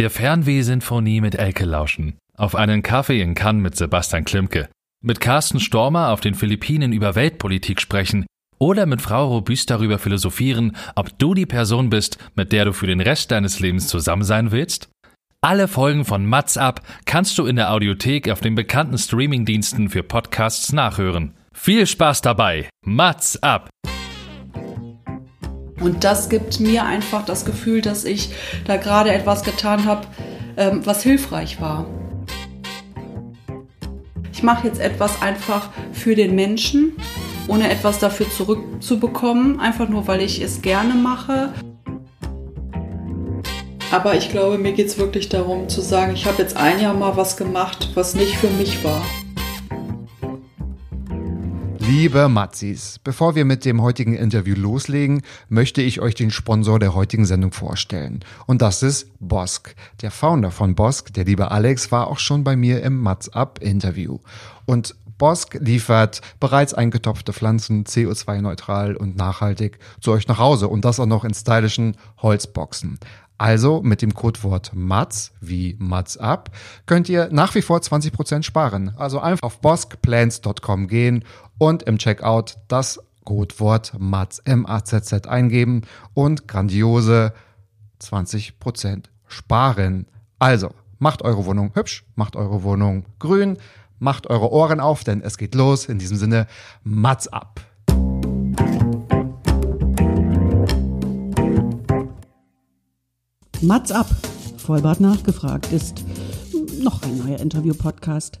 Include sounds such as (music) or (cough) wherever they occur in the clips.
Der Fernweh-Sinfonie mit Elke lauschen. Auf einen Kaffee in Cannes mit Sebastian Klimke. Mit Carsten Stormer auf den Philippinen über Weltpolitik sprechen. Oder mit Frau Robüst darüber philosophieren, ob du die Person bist, mit der du für den Rest deines Lebens zusammen sein willst? Alle Folgen von Mats ab kannst du in der Audiothek auf den bekannten Streamingdiensten für Podcasts nachhören. Viel Spaß dabei. Mats ab. Und das gibt mir einfach das Gefühl, dass ich da gerade etwas getan habe, ähm, was hilfreich war. Ich mache jetzt etwas einfach für den Menschen, ohne etwas dafür zurückzubekommen, einfach nur weil ich es gerne mache. Aber ich glaube, mir geht es wirklich darum zu sagen, ich habe jetzt ein Jahr mal was gemacht, was nicht für mich war. Liebe Matzis, bevor wir mit dem heutigen Interview loslegen, möchte ich euch den Sponsor der heutigen Sendung vorstellen. Und das ist Bosk. Der Founder von Bosk, der liebe Alex, war auch schon bei mir im Mats Up Interview. Und Bosk liefert bereits eingetopfte Pflanzen CO2-neutral und nachhaltig zu euch nach Hause und das auch noch in stylischen Holzboxen. Also mit dem Codewort MATS wie MATS up könnt ihr nach wie vor 20% sparen. Also einfach auf boskplans.com gehen und im Checkout das Codewort MATS M-A-Z-Z eingeben und grandiose 20% sparen. Also macht eure Wohnung hübsch, macht eure Wohnung grün, macht eure Ohren auf, denn es geht los. In diesem Sinne, MATS ab. Mats ab, Vollbart nachgefragt, ist noch ein neuer Interview-Podcast.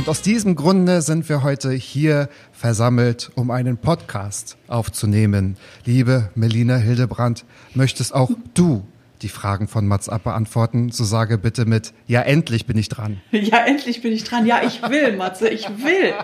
Und aus diesem Grunde sind wir heute hier versammelt, um einen Podcast aufzunehmen. Liebe Melina Hildebrand, möchtest auch du die Fragen von Mats Ab beantworten, so sage bitte mit, ja, endlich bin ich dran. (laughs) Ja, endlich bin ich dran. Ja, ich will, Matze, ich will.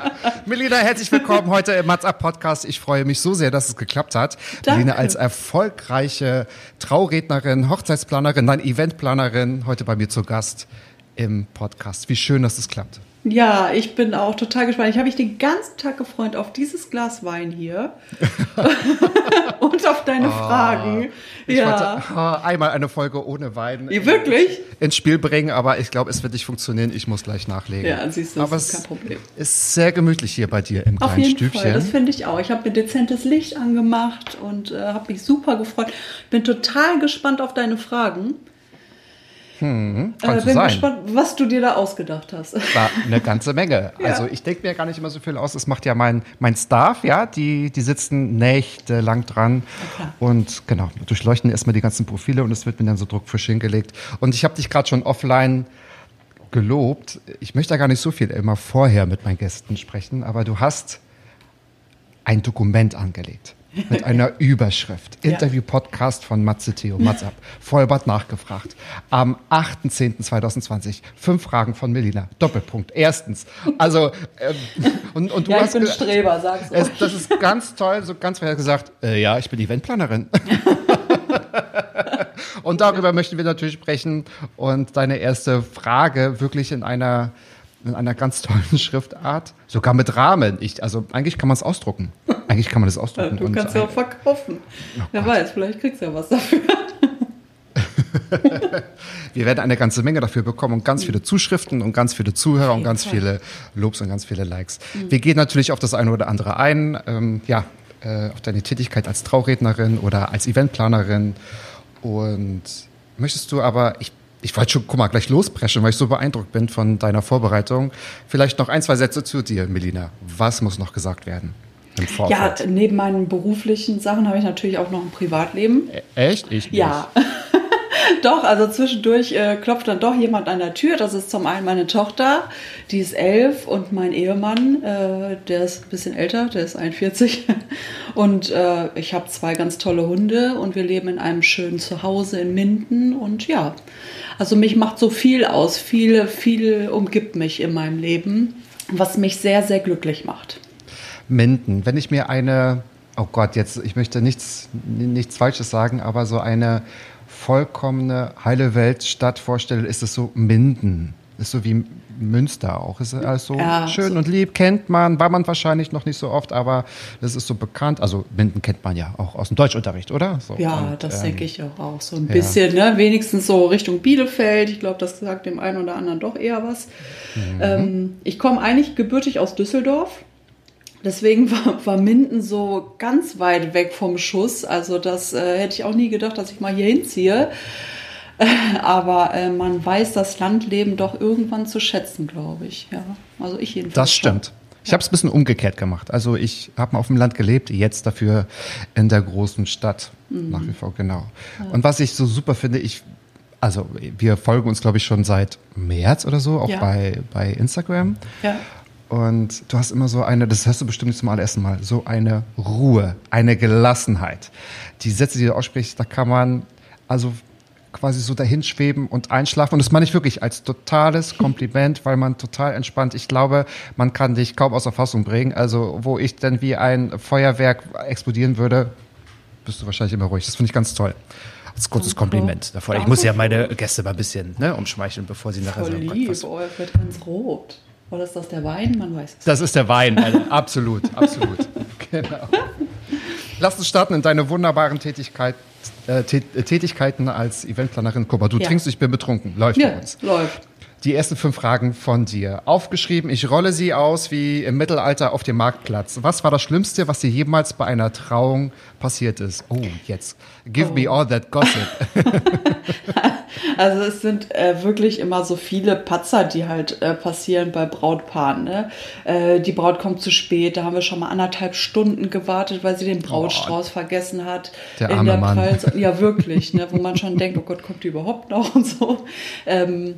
(laughs) Melina, herzlich willkommen heute im Mats Ab Podcast. Ich freue mich so sehr, dass es geklappt hat. Danke. Melina als erfolgreiche Traurednerin, Hochzeitsplanerin, nein, Eventplanerin, heute bei mir zu Gast im Podcast. Wie schön, dass es klappt. Ja, ich bin auch total gespannt. Ich habe mich den ganzen Tag gefreut auf dieses Glas Wein hier (laughs) und auf deine Oh, Fragen. Ich ja. wollte oh, einmal eine Folge ohne Wein Ja, wirklich? ins Spiel bringen, aber ich glaube, es wird nicht funktionieren. Ich muss gleich nachlegen. Ja, siehst du, aber ist es kein Problem. ist sehr gemütlich hier bei dir im Auf kleinen jeden Stübchen. Fall, das finde ich auch. Ich habe mir dezentes Licht angemacht und äh, habe mich super gefreut. Bin total gespannt auf deine Fragen. Kann Äh, bin sein. gespannt, was du dir da ausgedacht hast. War eine (laughs) ganze Menge. Ja. Also ich denke mir gar nicht immer so viel aus. Das macht ja mein, mein Staff, ja, die, die sitzen nächtelang dran klar. und genau, durchleuchten erstmal die ganzen Profile und es wird mir dann so druckfrisch hingelegt. Und ich habe dich gerade schon offline gelobt. Ich möchte da gar nicht so viel immer vorher mit meinen Gästen sprechen, aber du hast ein Dokument angelegt. Mit einer Überschrift. Ja. Interview-Podcast von Matze Theo, Matze ab. Vollbart nachgefragt. Am 8.10.2020. Fünf Fragen von Melina. Doppelpunkt. Erstens. Also, ähm, und, und du Ja, ich hast bin ge- Streber, sag's es, mal. das ist ganz toll, so ganz vorher gesagt, äh, ja, ich bin Eventplanerin. (laughs) und darüber möchten wir natürlich sprechen. Und deine erste Frage wirklich in einer, in einer ganz tollen (laughs) Schriftart, sogar mit Rahmen. Ich, also eigentlich kann man es ausdrucken. Eigentlich kann man das ausdrucken. Du kannst ja auch verkaufen. Oh Wer weiß, vielleicht kriegst du ja was dafür. (laughs) wir werden eine ganze Menge dafür bekommen und ganz viele Zuschriften und ganz viele Zuhörer und ganz viele Lobs und ganz viele Likes. Wir gehen natürlich auf das eine oder andere ein. Ähm, ja, äh, auf deine Tätigkeit als Traurednerin oder als Eventplanerin. Und möchtest du aber, ich, ich wollte schon, guck mal, gleich lospreschen, weil ich so beeindruckt bin von deiner Vorbereitung. Vielleicht noch ein, zwei Sätze zu dir, Melina. Was muss noch gesagt werden im Ja, neben meinen beruflichen Sachen habe ich natürlich auch noch ein Privatleben. Echt? Ich nicht. Ja. (laughs) (laughs) doch, also zwischendurch äh, klopft dann doch jemand an der Tür. Das ist zum einen meine Tochter, die ist elf, und mein Ehemann, äh, der ist ein bisschen älter, der ist 41. (laughs) Und äh, ich habe zwei ganz tolle Hunde und wir leben in einem schönen Zuhause in Minden. Und ja, also mich macht so viel aus. Viel, viel umgibt mich in meinem Leben, was mich sehr, sehr glücklich macht. Minden. Wenn ich mir eine oh Gott, jetzt, ich möchte nichts, nichts Falsches sagen, aber so eine vollkommene heile Weltstadt vorstelle, ist es so Minden. Ist so wie Münster auch. Ist alles so ja, schön so. und lieb, kennt man, war man wahrscheinlich noch nicht so oft, aber das ist so bekannt. Also Minden kennt man ja auch aus dem Deutschunterricht, oder? So, ja, und, das ähm, denke ich auch, auch so ein ja. bisschen, ne? wenigstens so Richtung Bielefeld. Ich glaube, das sagt dem einen oder anderen doch eher was. Mhm. Ähm, ich komme eigentlich gebürtig aus Düsseldorf. Deswegen war, war Minden so ganz weit weg vom Schuss. Also das äh, hätte ich auch nie gedacht, dass ich mal hier hinziehe. Aber äh, man weiß das Landleben doch irgendwann zu schätzen, glaube ich. Ja, also ich jedenfalls. Das stimmt. Ich habe es ein bisschen umgekehrt gemacht. Also ich habe mal auf dem Land gelebt, jetzt dafür in der großen Stadt. Mhm. Nach wie vor, genau. Ja. Und was ich so super finde, ich, also wir folgen uns, glaube ich, schon seit März oder so, auch ja. bei, bei Instagram. Ja. Und du hast immer so eine, das hast du bestimmt nicht zum allerersten Mal, so eine Ruhe, eine Gelassenheit. Die Sätze, die du aussprichst, da kann man also quasi so dahinschweben und einschlafen. Und das meine ich wirklich als totales (laughs) Kompliment, weil man total entspannt. Ich glaube, man kann dich kaum aus der Fassung bringen. Also, wo ich dann wie ein Feuerwerk explodieren würde, bist du wahrscheinlich immer ruhig. Das finde ich ganz toll. Als kurzes Kompliment davor. Ich muss ja meine Gäste mal ein bisschen ne, umschmeicheln, bevor sie nachher sagen. Lieb, oh, er wird ganz rot. Oder ist das der Wein? Man weiß es. Das ist der Wein, also absolut, absolut. (laughs) genau. Lass uns starten in deine wunderbaren Tätigkeit, äh, Tätigkeiten als Eventplanerin. Kuba, du ja. trinkst, ich bin betrunken. Läuft ja, bei uns. Läuft die ersten fünf Fragen von dir. Aufgeschrieben, ich rolle sie aus wie im Mittelalter auf dem Marktplatz. Was war das Schlimmste, was dir jemals bei einer Trauung passiert ist? Oh, jetzt. Give oh. me all that gossip. (laughs) also es sind äh, wirklich immer so viele Patzer, die halt äh, passieren bei Brautpaaren. Ne? Äh, die Braut kommt zu spät, da haben wir schon mal anderthalb Stunden gewartet, weil sie den Brautstrauß oh, vergessen hat. Der arme der Mann. ja, wirklich, ne? (laughs) wo man schon denkt, oh Gott, kommt die überhaupt noch und so. Ähm,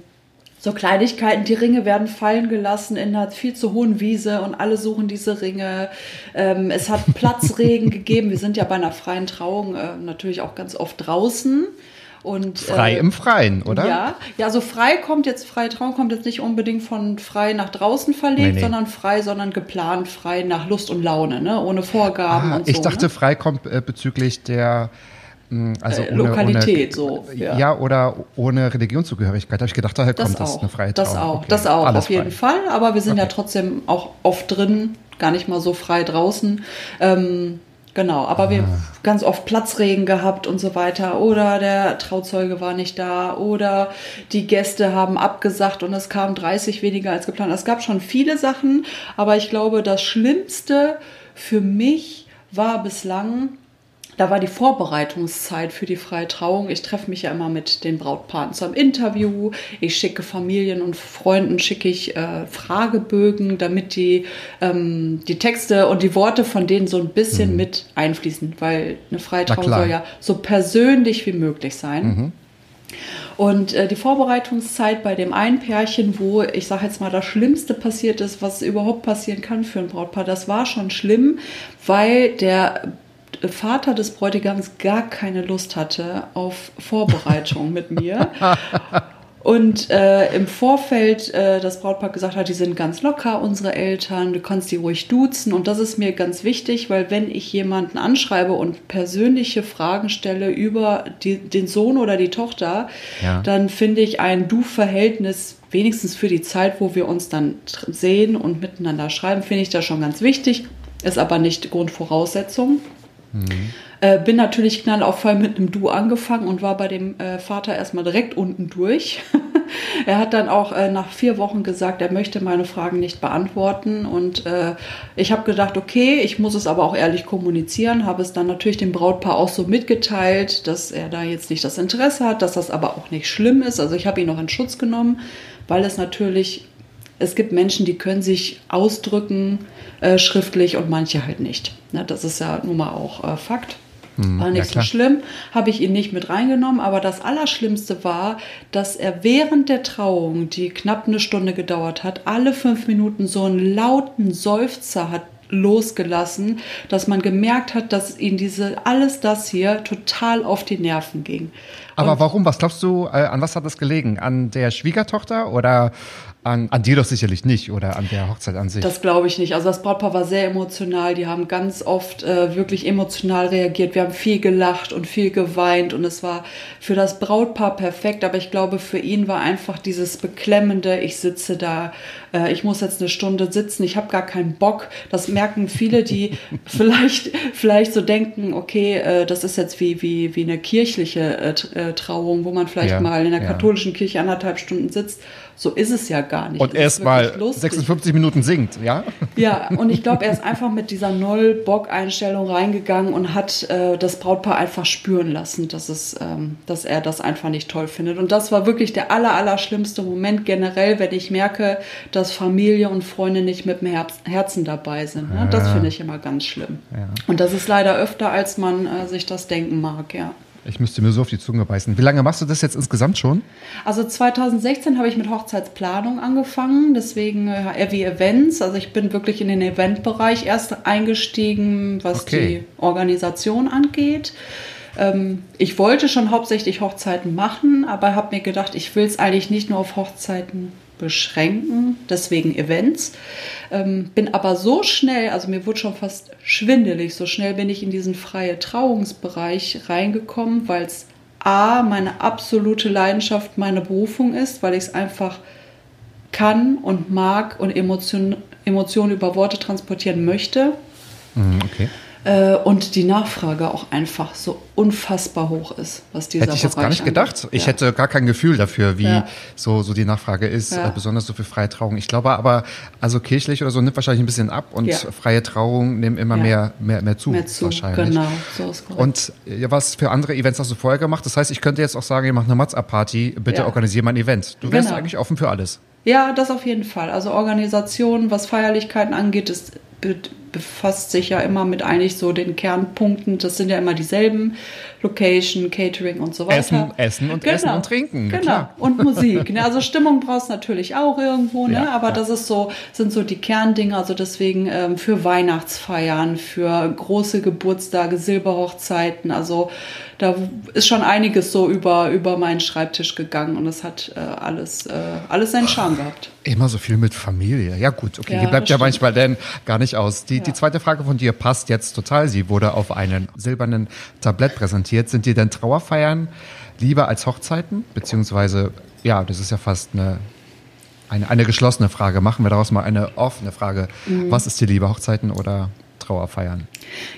so Kleinigkeiten, die Ringe werden fallen gelassen in einer viel zu hohen Wiese und alle suchen diese Ringe. Ähm, es hat (laughs) Platzregen gegeben. Wir sind ja bei einer freien Trauung äh, natürlich auch ganz oft draußen. Und, frei äh, im Freien, oder? Ja, ja, also frei kommt jetzt, freie Trauung kommt jetzt nicht unbedingt von frei nach draußen verlegt, nee, nee. sondern frei, sondern geplant frei nach Lust und Laune, ne? ohne Vorgaben ah, und so. Ich dachte, ne? frei kommt äh, bezüglich der also äh, ohne, Lokalität ohne, so. Ja. ja. oder ohne Religionszugehörigkeit. Da habe ich gedacht, daher das kommt das eine freie Trauung. Das auch, okay. das auch, Alles auf jeden frei. Fall. Aber wir sind okay. ja trotzdem auch oft drin, gar nicht mal so frei draußen. Ähm, genau, aber ah. wir haben ganz oft Platzregen gehabt und so weiter. Oder der Trauzeuge war nicht da. Oder die Gäste haben abgesagt und es kamen 30 weniger als geplant. Es gab schon viele Sachen, aber ich glaube, das Schlimmste für mich war bislang, da war die Vorbereitungszeit für die freie Trauung. Ich treffe mich ja immer mit den Brautpaaren zum Interview. Ich schicke Familien und Freunden schicke ich äh, Fragebögen, damit die ähm, die Texte und die Worte von denen so ein bisschen mhm. mit einfließen, weil eine freie Trauung soll ja so persönlich wie möglich sein. Mhm. Und äh, die Vorbereitungszeit bei dem einen Pärchen, wo ich sage jetzt mal das Schlimmste passiert ist, was überhaupt passieren kann für ein Brautpaar, das war schon schlimm, weil der Vater des Bräutigams gar keine Lust hatte auf Vorbereitung mit mir. (laughs) Und äh, im Vorfeld äh, das Brautpaar gesagt hat, die sind ganz locker, unsere Eltern, du kannst die ruhig duzen. Und das ist mir ganz wichtig, weil wenn ich jemanden anschreibe und persönliche Fragen stelle über die, den Sohn oder die Tochter, ja. dann finde ich ein Du-Verhältnis, wenigstens für die Zeit, wo wir uns dann sehen und miteinander schreiben, finde ich das schon ganz wichtig. Ist aber nicht Grundvoraussetzung. Mhm. Äh, bin natürlich knallauffall mit einem Du angefangen und war bei dem äh, Vater erstmal direkt unten durch. (laughs) er hat dann auch äh, nach vier Wochen gesagt, er möchte meine Fragen nicht beantworten. Und äh, ich habe gedacht, okay, ich muss es aber auch ehrlich kommunizieren, habe es dann natürlich dem Brautpaar auch so mitgeteilt, dass er da jetzt nicht das Interesse hat, dass das aber auch nicht schlimm ist. Also ich habe ihn noch in Schutz genommen, weil es natürlich es gibt Menschen, die können sich ausdrücken äh, schriftlich und manche halt nicht. Na, das ist ja nun mal auch äh, Fakt. Hm, war nicht ja, so schlimm, habe ich ihn nicht mit reingenommen, aber das Allerschlimmste war, dass er während der Trauung, die knapp eine Stunde gedauert hat, alle fünf Minuten so einen lauten Seufzer hat losgelassen, dass man gemerkt hat, dass ihn diese alles das hier total auf die Nerven ging. Aber Und warum? Was glaubst du, äh, an was hat das gelegen? An der Schwiegertochter oder An, an dir doch sicherlich nicht oder an der Hochzeit an sich. Das glaube ich nicht. Also das Brautpaar war sehr emotional. Die haben ganz oft äh, wirklich emotional reagiert. Wir haben viel gelacht und viel geweint und es war für das Brautpaar perfekt. Aber ich glaube, für ihn war einfach dieses beklemmende, ich sitze da, äh, ich muss jetzt eine Stunde sitzen, ich habe gar keinen Bock. Das merken viele, die (laughs) vielleicht, vielleicht so denken, okay, äh, das ist jetzt wie, wie, wie eine kirchliche äh, äh Trauung, wo man vielleicht ja, mal in der katholischen Kirche anderthalb Stunden sitzt so ist es ja gar nicht. Und erst mal 56 Minuten singt, ja? Ja, und ich glaube, er ist einfach mit dieser Null-Bock-Einstellung reingegangen und hat äh, das Brautpaar einfach spüren lassen, dass, es, ähm, dass er das einfach nicht toll findet. Und das war wirklich der aller, aller schlimmste Moment generell, wenn ich merke, dass Familie und Freunde nicht mit dem Herzen dabei sind. Ne? Das finde ich immer ganz schlimm. Ja. Und das ist leider öfter, als man äh, sich das denken mag, ja. Ich müsste mir so auf die Zunge beißen. Wie lange machst du das jetzt insgesamt schon? Also 2016 habe ich mit Hochzeitsplanung angefangen, deswegen äh, wie Events. Also ich bin wirklich in den Eventbereich erst eingestiegen, was okay. die Organisation angeht. Ähm, ich wollte schon hauptsächlich Hochzeiten machen, aber habe mir gedacht, ich will es eigentlich nicht nur auf Hochzeiten beschränken, deswegen Events. Ähm, bin aber so schnell, also mir wurde schon fast schwindelig, so schnell bin ich in diesen freie Trauungsbereich reingekommen, weil es A, meine absolute Leidenschaft, meine Berufung ist, weil ich es einfach kann und mag und Emotionen Emotion über Worte transportieren möchte. Mhm, okay. Äh, und die Nachfrage auch einfach so unfassbar hoch ist, was dieser Hätte ich jetzt gar nicht angeht. gedacht. Ich ja. hätte gar kein Gefühl dafür, wie ja. so, so die Nachfrage ist, ja. äh, besonders so für freie Trauung. Ich glaube aber, also kirchlich oder so nimmt wahrscheinlich ein bisschen ab und freie Trauung nehmen immer mehr, mehr, mehr zu, mehr zu, wahrscheinlich. Genau, so ist korrekt. Und ja, was für andere Events hast du vorher gemacht? Das heißt, ich könnte jetzt auch sagen, ihr macht eine Matza-Party, bitte organisiere mal ein Event. Du wärst genau. eigentlich offen für alles. Ja, das auf jeden Fall. Also Organisation, was Feierlichkeiten angeht, ist befasst sich ja immer mit eigentlich so den Kernpunkten. Das sind ja immer dieselben. Location, Catering und so weiter. Essen, Essen und genau. Essen und Trinken. Genau. Klar. Und Musik. (laughs) Ne? Also Stimmung brauchst du natürlich auch irgendwo, ne? Ja, aber ja. das ist so, sind so die Kerndinge. Also deswegen ähm, für Weihnachtsfeiern, für große Geburtstage, Silberhochzeiten. Also da ist schon einiges so über, über meinen Schreibtisch gegangen und es hat äh, alles, äh, alles seinen Charme gehabt. Immer so viel mit Familie. Ja, gut, okay. Ja, Hier bleibt ja manchmal denn gar nicht aus. Die, ja. die zweite Frage von dir passt jetzt total. Sie wurde auf einem silbernen Tablett präsentiert. Sind dir denn Trauerfeiern lieber als Hochzeiten? Beziehungsweise, ja, das ist ja fast eine, eine, eine geschlossene Frage. Machen wir daraus mal eine offene Frage. Mhm. Was ist dir lieber, Hochzeiten oder Trauerfeiern?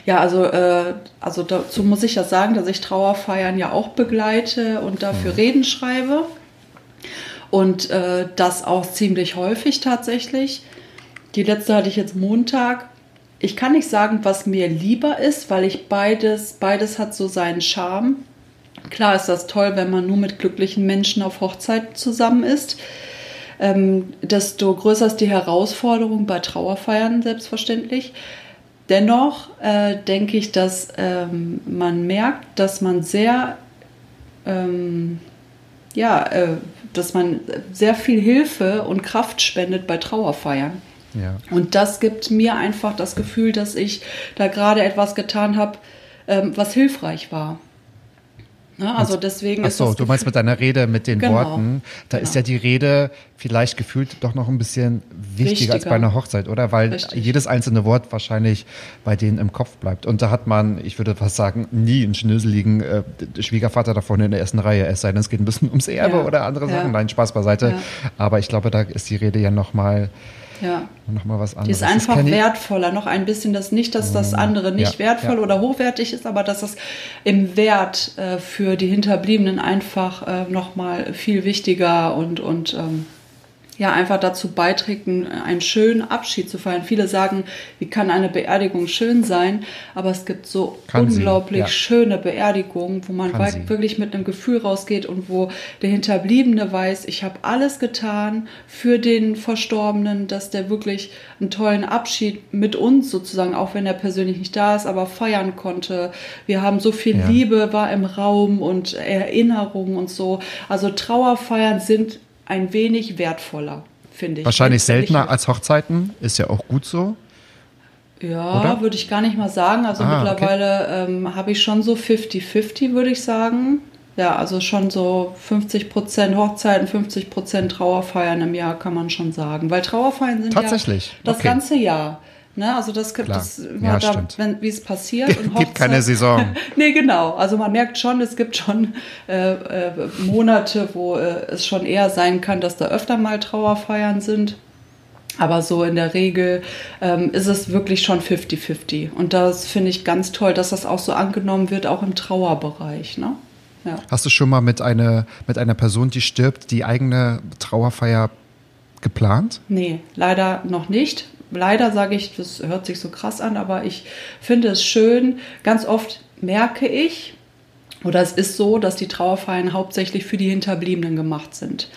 Ja, also, äh, also dazu muss ich ja sagen, dass ich Trauerfeiern ja auch begleite und dafür mhm. Reden schreibe. Und äh, das auch ziemlich häufig tatsächlich. Die letzte hatte ich jetzt Montag. Ich kann nicht sagen, was mir lieber ist, weil ich beides, beides hat so seinen Charme. Klar ist das toll, wenn man nur mit glücklichen Menschen auf Hochzeit zusammen ist. Ähm, desto größer ist die Herausforderung bei Trauerfeiern, selbstverständlich. Dennoch äh, denke ich, dass ähm, man merkt, dass man sehr ähm, ja, äh, dass man sehr viel Hilfe und Kraft spendet bei Trauerfeiern. Ja. Und das gibt mir einfach das Gefühl, dass ich da gerade etwas getan habe, ähm, was hilfreich war. Ja, also deswegen Ach so, du meinst mit deiner Rede, mit den genau, Worten, da genau. ist ja die Rede vielleicht gefühlt doch noch ein bisschen wichtiger, wichtiger. als bei einer Hochzeit, oder? Weil Richtig. jedes einzelne Wort wahrscheinlich bei denen im Kopf bleibt. Und da hat man, ich würde fast sagen, nie einen schnöseligen äh, Schwiegervater da vorne in der ersten Reihe, es sei denn, es geht ein bisschen ums Erbe ja. oder andere Sachen. Nein, Spaß beiseite. Ja. Aber ich glaube, da ist die Rede ja nochmal ja. noch mal was anderes. Die ist einfach ist wertvoller, noch ein bisschen, das nicht, dass das mm, andere nicht ja, wertvoll ja. oder hochwertig ist, aber dass es im Wert äh, für die Hinterbliebenen einfach äh, noch mal viel wichtiger und, und ähm, ja einfach dazu beiträgt, einen schönen Abschied zu feiern. Viele sagen, wie kann eine Beerdigung schön sein, aber es gibt so kann unglaublich ja. schöne Beerdigungen, wo man wirklich mit einem Gefühl rausgeht und wo der Hinterbliebene weiß, ich habe alles getan für den Verstorbenen, dass der wirklich einen tollen Abschied mit uns sozusagen, auch wenn er persönlich nicht da ist, aber feiern konnte. Wir haben so viel ja. Liebe, war im Raum und Erinnerungen und so. Also Trauerfeiern sind ein wenig wertvoller, finde ich. Wahrscheinlich seltener als Hochzeiten, ist ja auch gut so. Ja, würde ich gar nicht mal sagen. Also ah, mittlerweile okay. ähm, habe ich schon so 50-50, würde ich sagen. Ja, also schon so 50 Prozent Hochzeiten, 50 Prozent Trauerfeiern im Jahr kann man schon sagen. Weil Trauerfeiern sind Tatsächlich? ja das Okay. ganze Jahr. Ne? Also das gibt Klar. es Ja, da, wenn, wie es passiert. (laughs) Und Gibt keine Saison. (laughs) nee, genau. Also man merkt schon, es gibt schon äh, äh, Monate, wo äh, es schon eher sein kann, dass da öfter mal Trauerfeiern sind. Aber so in der Regel ähm, ist es wirklich schon 50-50. Und das finde ich ganz toll, dass das auch so angenommen wird, auch im Trauerbereich. Ne? Ja. Hast du schon mal mit einer, mit einer Person, die stirbt, die eigene Trauerfeier geplant? Nee, leider noch nicht. Leider sage ich, das hört sich so krass an, aber ich finde es schön. Ganz oft merke ich, oder es ist so, dass die Trauerfeiern hauptsächlich für die Hinterbliebenen gemacht sind.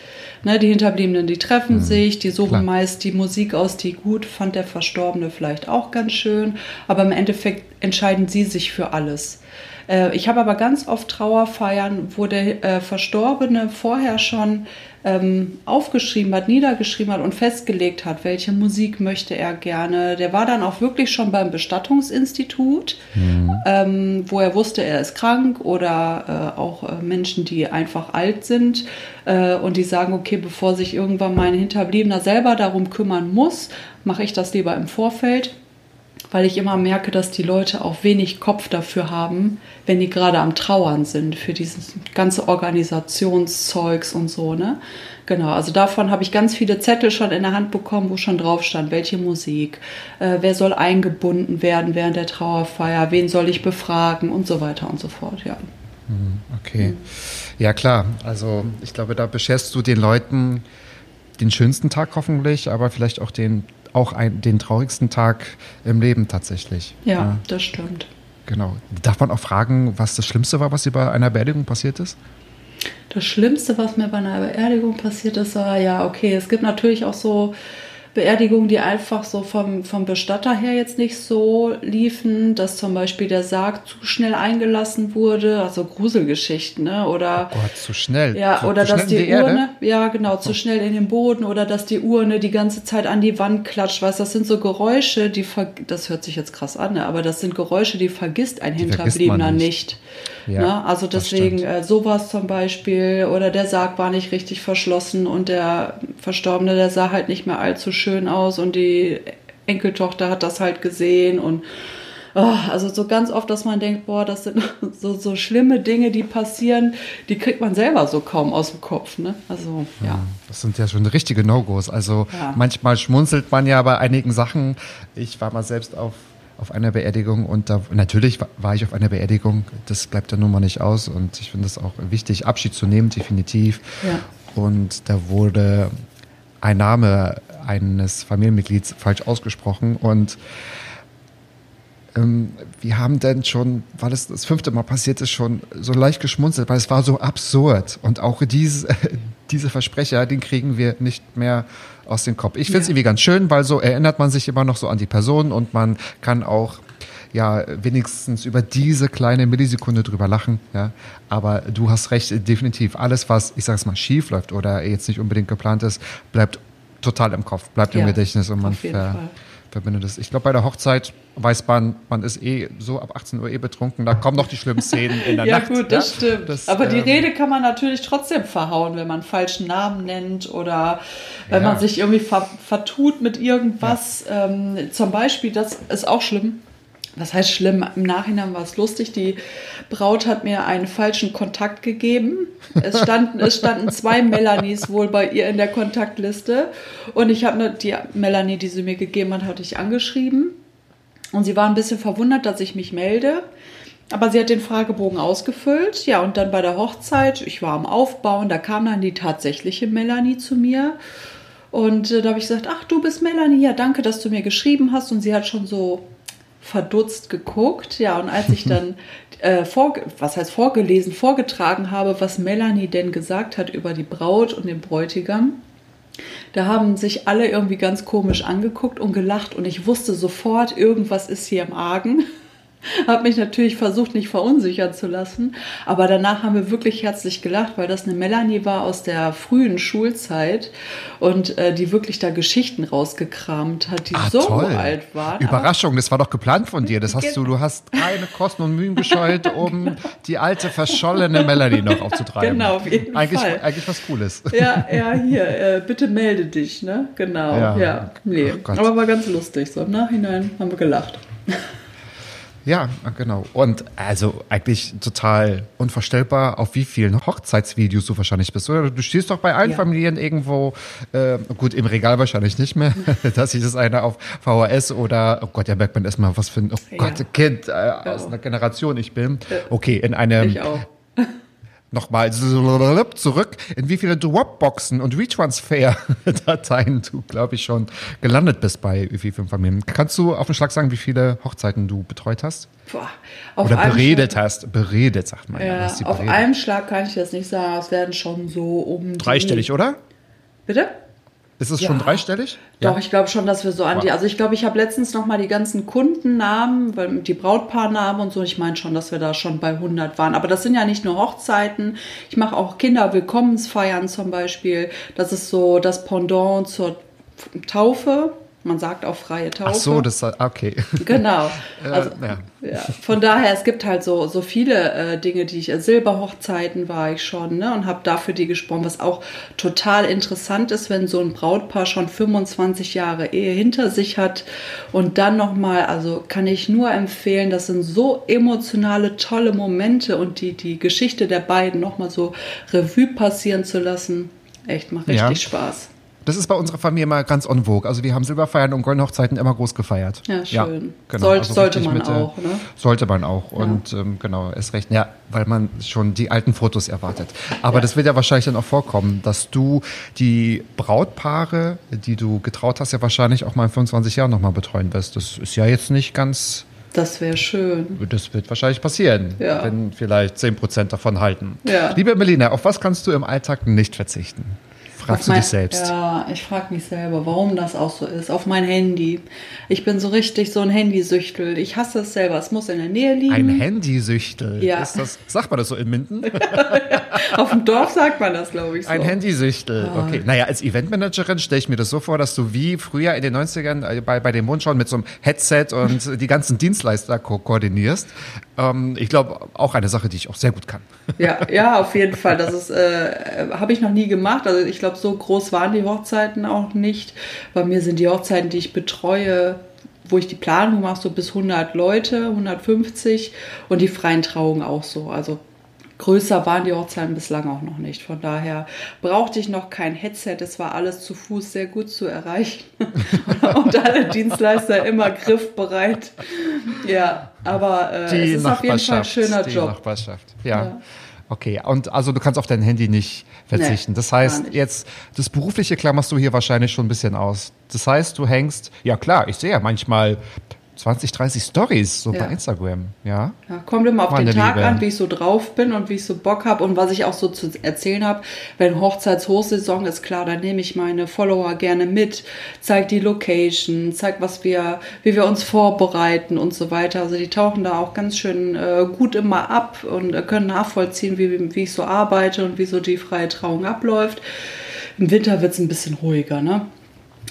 Ne, die Hinterbliebenen, die treffen sich, die suchen Klar. meist die Musik aus, die gut fand der Verstorbene vielleicht auch ganz schön, aber im Endeffekt entscheiden sie sich für alles. Äh, Ich habe aber ganz oft Trauerfeiern, wo der äh, Verstorbene vorher schon ähm, aufgeschrieben hat, niedergeschrieben hat und festgelegt hat, welche Musik möchte er gerne. Der war dann auch wirklich schon beim Bestattungsinstitut, ähm, wo er wusste, er ist krank oder äh, auch Menschen, die einfach alt sind und die sagen, okay, bevor sich irgendwann mein Hinterbliebener selber darum kümmern muss, mache ich das lieber im Vorfeld weil ich immer merke, dass die Leute auch wenig Kopf dafür haben, wenn die gerade am Trauern sind, für dieses ganze Organisationszeugs und so, ne? Genau, also davon habe ich ganz viele Zettel schon in der Hand bekommen, wo schon drauf stand, welche Musik, äh, wer soll eingebunden werden während der Trauerfeier, wen soll ich befragen und so weiter und so fort, ja. Okay. Ja, klar. Also ich glaube, da bescherst du den Leuten den schönsten Tag hoffentlich, aber vielleicht auch den, auch ein, den traurigsten Tag im Leben tatsächlich. Ja, das stimmt. Genau. Darf man auch fragen, was das Schlimmste war, was dir bei einer Beerdigung passiert ist? Das Schlimmste, was mir bei einer Beerdigung passiert ist, war, ja, okay, es gibt natürlich auch so Beerdigungen, die einfach so vom, vom Bestatter her jetzt nicht so liefen, dass zum Beispiel der Sarg zu schnell eingelassen wurde, also Gruselgeschichten, ne? Oder Gott, zu schnell. ja, zu, oder dass die, Erde? Urne, ja genau, zu schnell in den Boden oder dass die Urne die ganze Zeit an die Wand klatscht, weißt, das sind so Geräusche, die das hört sich jetzt krass an, ne? aber das sind Geräusche, die vergisst ein Die vergisst Hinterbliebener man nicht. nicht. Ja, ne? Also deswegen äh, sowas zum Beispiel oder der Sarg war nicht richtig verschlossen und der Verstorbene, der sah halt nicht mehr allzu schön aus und die Enkeltochter hat das halt gesehen und Oh, also so ganz oft, dass man denkt, boah, das sind (laughs) so, so schlimme Dinge, die passieren, die kriegt man selber so kaum aus dem Kopf. Ne? Also ja. Das sind ja schon richtige No-Gos. Also Ja. manchmal schmunzelt man ja bei einigen Sachen. Ich war mal selbst auf, auf einer Beerdigung und da natürlich wa- war ich auf einer Beerdigung. Das bleibt ja nun mal nicht aus und ich finde es auch wichtig, Abschied zu nehmen, definitiv. Ja. Und da wurde ein Name eines Familienmitglieds falsch ausgesprochen und ähm, wir haben dann schon, weil es das fünfte Mal passiert ist, schon so leicht geschmunzelt, weil es war so absurd. Und auch diese, (laughs) diese Versprecher, den kriegen wir nicht mehr aus dem Kopf. Ich finde es Ja. irgendwie ganz schön, weil so erinnert man sich immer noch so an die Person und man kann auch ja, wenigstens über diese kleine Millisekunde drüber lachen, ja. Aber du hast recht, definitiv. Alles, was, ich sag's mal, schief läuft oder jetzt nicht unbedingt geplant ist, bleibt total im Kopf, bleibt im Ja, Gedächtnis und man ver, Fall. verbindet es. Ich glaube, bei der Hochzeit weiß man, man ist eh so ab 18 Uhr eh betrunken, da kommen noch die schlimmen Szenen in der Ja, Nacht. gut, das stimmt. Das, Aber die ähm, Rede kann man natürlich trotzdem verhauen, wenn man falschen Namen nennt oder wenn Ja. man sich irgendwie ver vertut mit irgendwas. Ähm, zum Beispiel, das ist auch schlimm. Was heißt schlimm? Im Nachhinein war es lustig. Die Braut hat mir einen falschen Kontakt gegeben. Es standen, es standen zwei Melanies wohl bei ihr in der Kontaktliste. Und ich habe die Melanie, die sie mir gegeben hat, hatte ich angeschrieben. Und sie war ein bisschen verwundert, dass ich mich melde. Aber sie hat den Fragebogen ausgefüllt. Ja, und dann bei der Hochzeit, ich war am Aufbauen, da kam dann die tatsächliche Melanie zu mir. Und äh, da habe ich gesagt, ach, du bist Melanie, ja, danke, dass du mir geschrieben hast. Und sie hat schon so verdutzt geguckt. Ja, und als ich dann, (laughs) äh, vor, was heißt vorgelesen, vorgetragen habe, was Melanie denn gesagt hat über die Braut und den Bräutigam, da haben sich alle irgendwie ganz komisch angeguckt und gelacht und ich wusste sofort, irgendwas ist hier im Argen. Habe mich natürlich versucht, nicht verunsichern zu lassen. Aber danach haben wir wirklich herzlich gelacht, weil das eine Melanie war aus der frühen Schulzeit und äh, die wirklich da Geschichten rausgekramt hat, die Ah, so toll. alt waren. Überraschung, das war doch geplant von dir. Das hast du, du hast keine Kosten und Mühen gescheut, um die alte verschollene Melanie noch aufzutreiben. Genau, auf jeden eigentlich, Fall. Eigentlich was Cooles. Ja, ja, hier, äh, bitte melde dich, ne? Genau, Ja. ja. Nee. Ach. Aber war ganz lustig. So im Nachhinein haben wir gelacht. Ja, genau. Und also eigentlich total unvorstellbar, auf wie vielen Hochzeitsvideos du wahrscheinlich bist. Oder du stehst doch bei allen Ja. Familien irgendwo, äh, gut, im Regal wahrscheinlich nicht mehr, (laughs) dass sich das einer auf VHS oder, oh Gott, da merkt man erstmal, was für ein, oh Ja. Gott, Kind äh, aus einer Generation ich bin. Okay, in einem, Ich auch. Nochmal zurück, in wie viele Dropboxen und Retransfer-Dateien du, glaube ich, schon gelandet bist bei wie vielen Familien. Kannst du auf den Schlag sagen, wie viele Hochzeiten du betreut hast? Boah, auf Oder beredet hast. Beredet, sagt man ja. Ja, auf einem Schlag kann ich das nicht sagen. Es werden schon so um. Dreistellig, oder? Bitte? Ist es Ja. schon dreistellig? Doch, ich glaube schon, dass wir so an die. Also ich glaube, ich habe letztens noch mal die ganzen Kundennamen, weil die Brautpaarnamen und so. Ich meine schon, dass wir da schon bei 100 waren. Aber das sind ja nicht nur Hochzeiten. Ich mache auch Kinderwillkommensfeiern zum Beispiel. Das ist so das Pendant zur Taufe. Man sagt auch freie Taufe. Ach so, das okay. Genau. (laughs) Äh, Also, ja. ja. Von daher, es gibt halt so, so viele äh, Dinge, die ich, äh, Silberhochzeiten war ich schon, ne, und habe dafür die gesprochen, was auch total interessant ist, wenn so ein Brautpaar schon 25 Jahre Ehe hinter sich hat und dann nochmal, also kann ich nur empfehlen, das sind so emotionale, tolle Momente und die, die Geschichte der beiden nochmal so Revue passieren zu lassen, echt macht richtig Ja. Spaß. Das ist bei unserer Familie immer ganz en vogue. Also wir haben Silberfeiern und Goldene Hochzeiten immer groß gefeiert. Ja, schön. genau. Soll- Also sollte man mit, äh, auch, ne? Sollte man auch. Und ähm, genau, ist recht. Ja, weil man schon die alten Fotos erwartet. Aber das wird ja wahrscheinlich dann auch vorkommen, dass du die Brautpaare, die du getraut hast, ja wahrscheinlich auch mal in 25 Jahren nochmal betreuen wirst. Das ist ja jetzt nicht ganz Das wäre schön. Das wird wahrscheinlich passieren, Ja. wenn vielleicht 10% davon halten. Ja. Liebe Melina, auf was kannst du im Alltag nicht verzichten? Fragst du mein- dich selbst. Ja, ich frage mich selber, warum das auch so ist. Auf mein Handy. Ich bin so richtig so ein Handysüchtel. Ich hasse es selber. Es muss in der Nähe liegen. Ein Handysüchtel. Ja. Ist das, sagt man das so in Minden? (laughs) Auf dem Dorf sagt man das, glaube ich, so. Ein Handysüchtel. Ah. Okay. Naja, als Eventmanagerin stelle ich mir das so vor, dass du wie früher in den 90ern äh, bei, bei den Mondschauen mit so einem Headset und die ganzen Dienstleister ko koordinierst. Ähm, ich glaube, auch eine Sache, die ich auch sehr gut kann. (laughs) Ja, ja, auf jeden Fall. Das äh, habe ich noch nie gemacht. Also ich glaube, so groß waren die Hochzeiten auch nicht. Bei mir sind die Hochzeiten, die ich betreue, wo ich die Planung mache, so bis 100 Leute, 150 und die freien Trauungen auch so. Also größer waren die Hochzeiten bislang auch noch nicht. Von daher brauchte ich noch kein Headset. Es war alles zu Fuß sehr gut zu erreichen (laughs) und alle Dienstleister immer griffbereit. Ja, aber äh, Die es ist auf jeden Fall ein Nachbarschaft. schöner die Job. Nachbarschaft. Ja. Ja. Okay, und also du kannst auf dein Handy nicht verzichten. Nee, das heißt, jetzt das berufliche klammerst du hier wahrscheinlich schon ein bisschen aus. Das heißt, du hängst, ja klar, ich sehe ja manchmal 20, 30 Stories so Ja. bei Instagram, ja. Ja, kommt immer auf Meine den Tag Liebe. an, wie ich so drauf bin und wie ich so Bock habe und was ich auch so zu erzählen habe. Wenn Hochzeitshochsaison ist, klar, dann nehme ich meine Follower gerne mit, zeig die Location, zeig, was wir, wie wir uns vorbereiten und so weiter. Also die tauchen da auch ganz schön äh, gut immer ab und äh, können nachvollziehen, wie, wie ich so arbeite und wie so die freie Trauung abläuft. Im Winter wird es ein bisschen ruhiger, ne?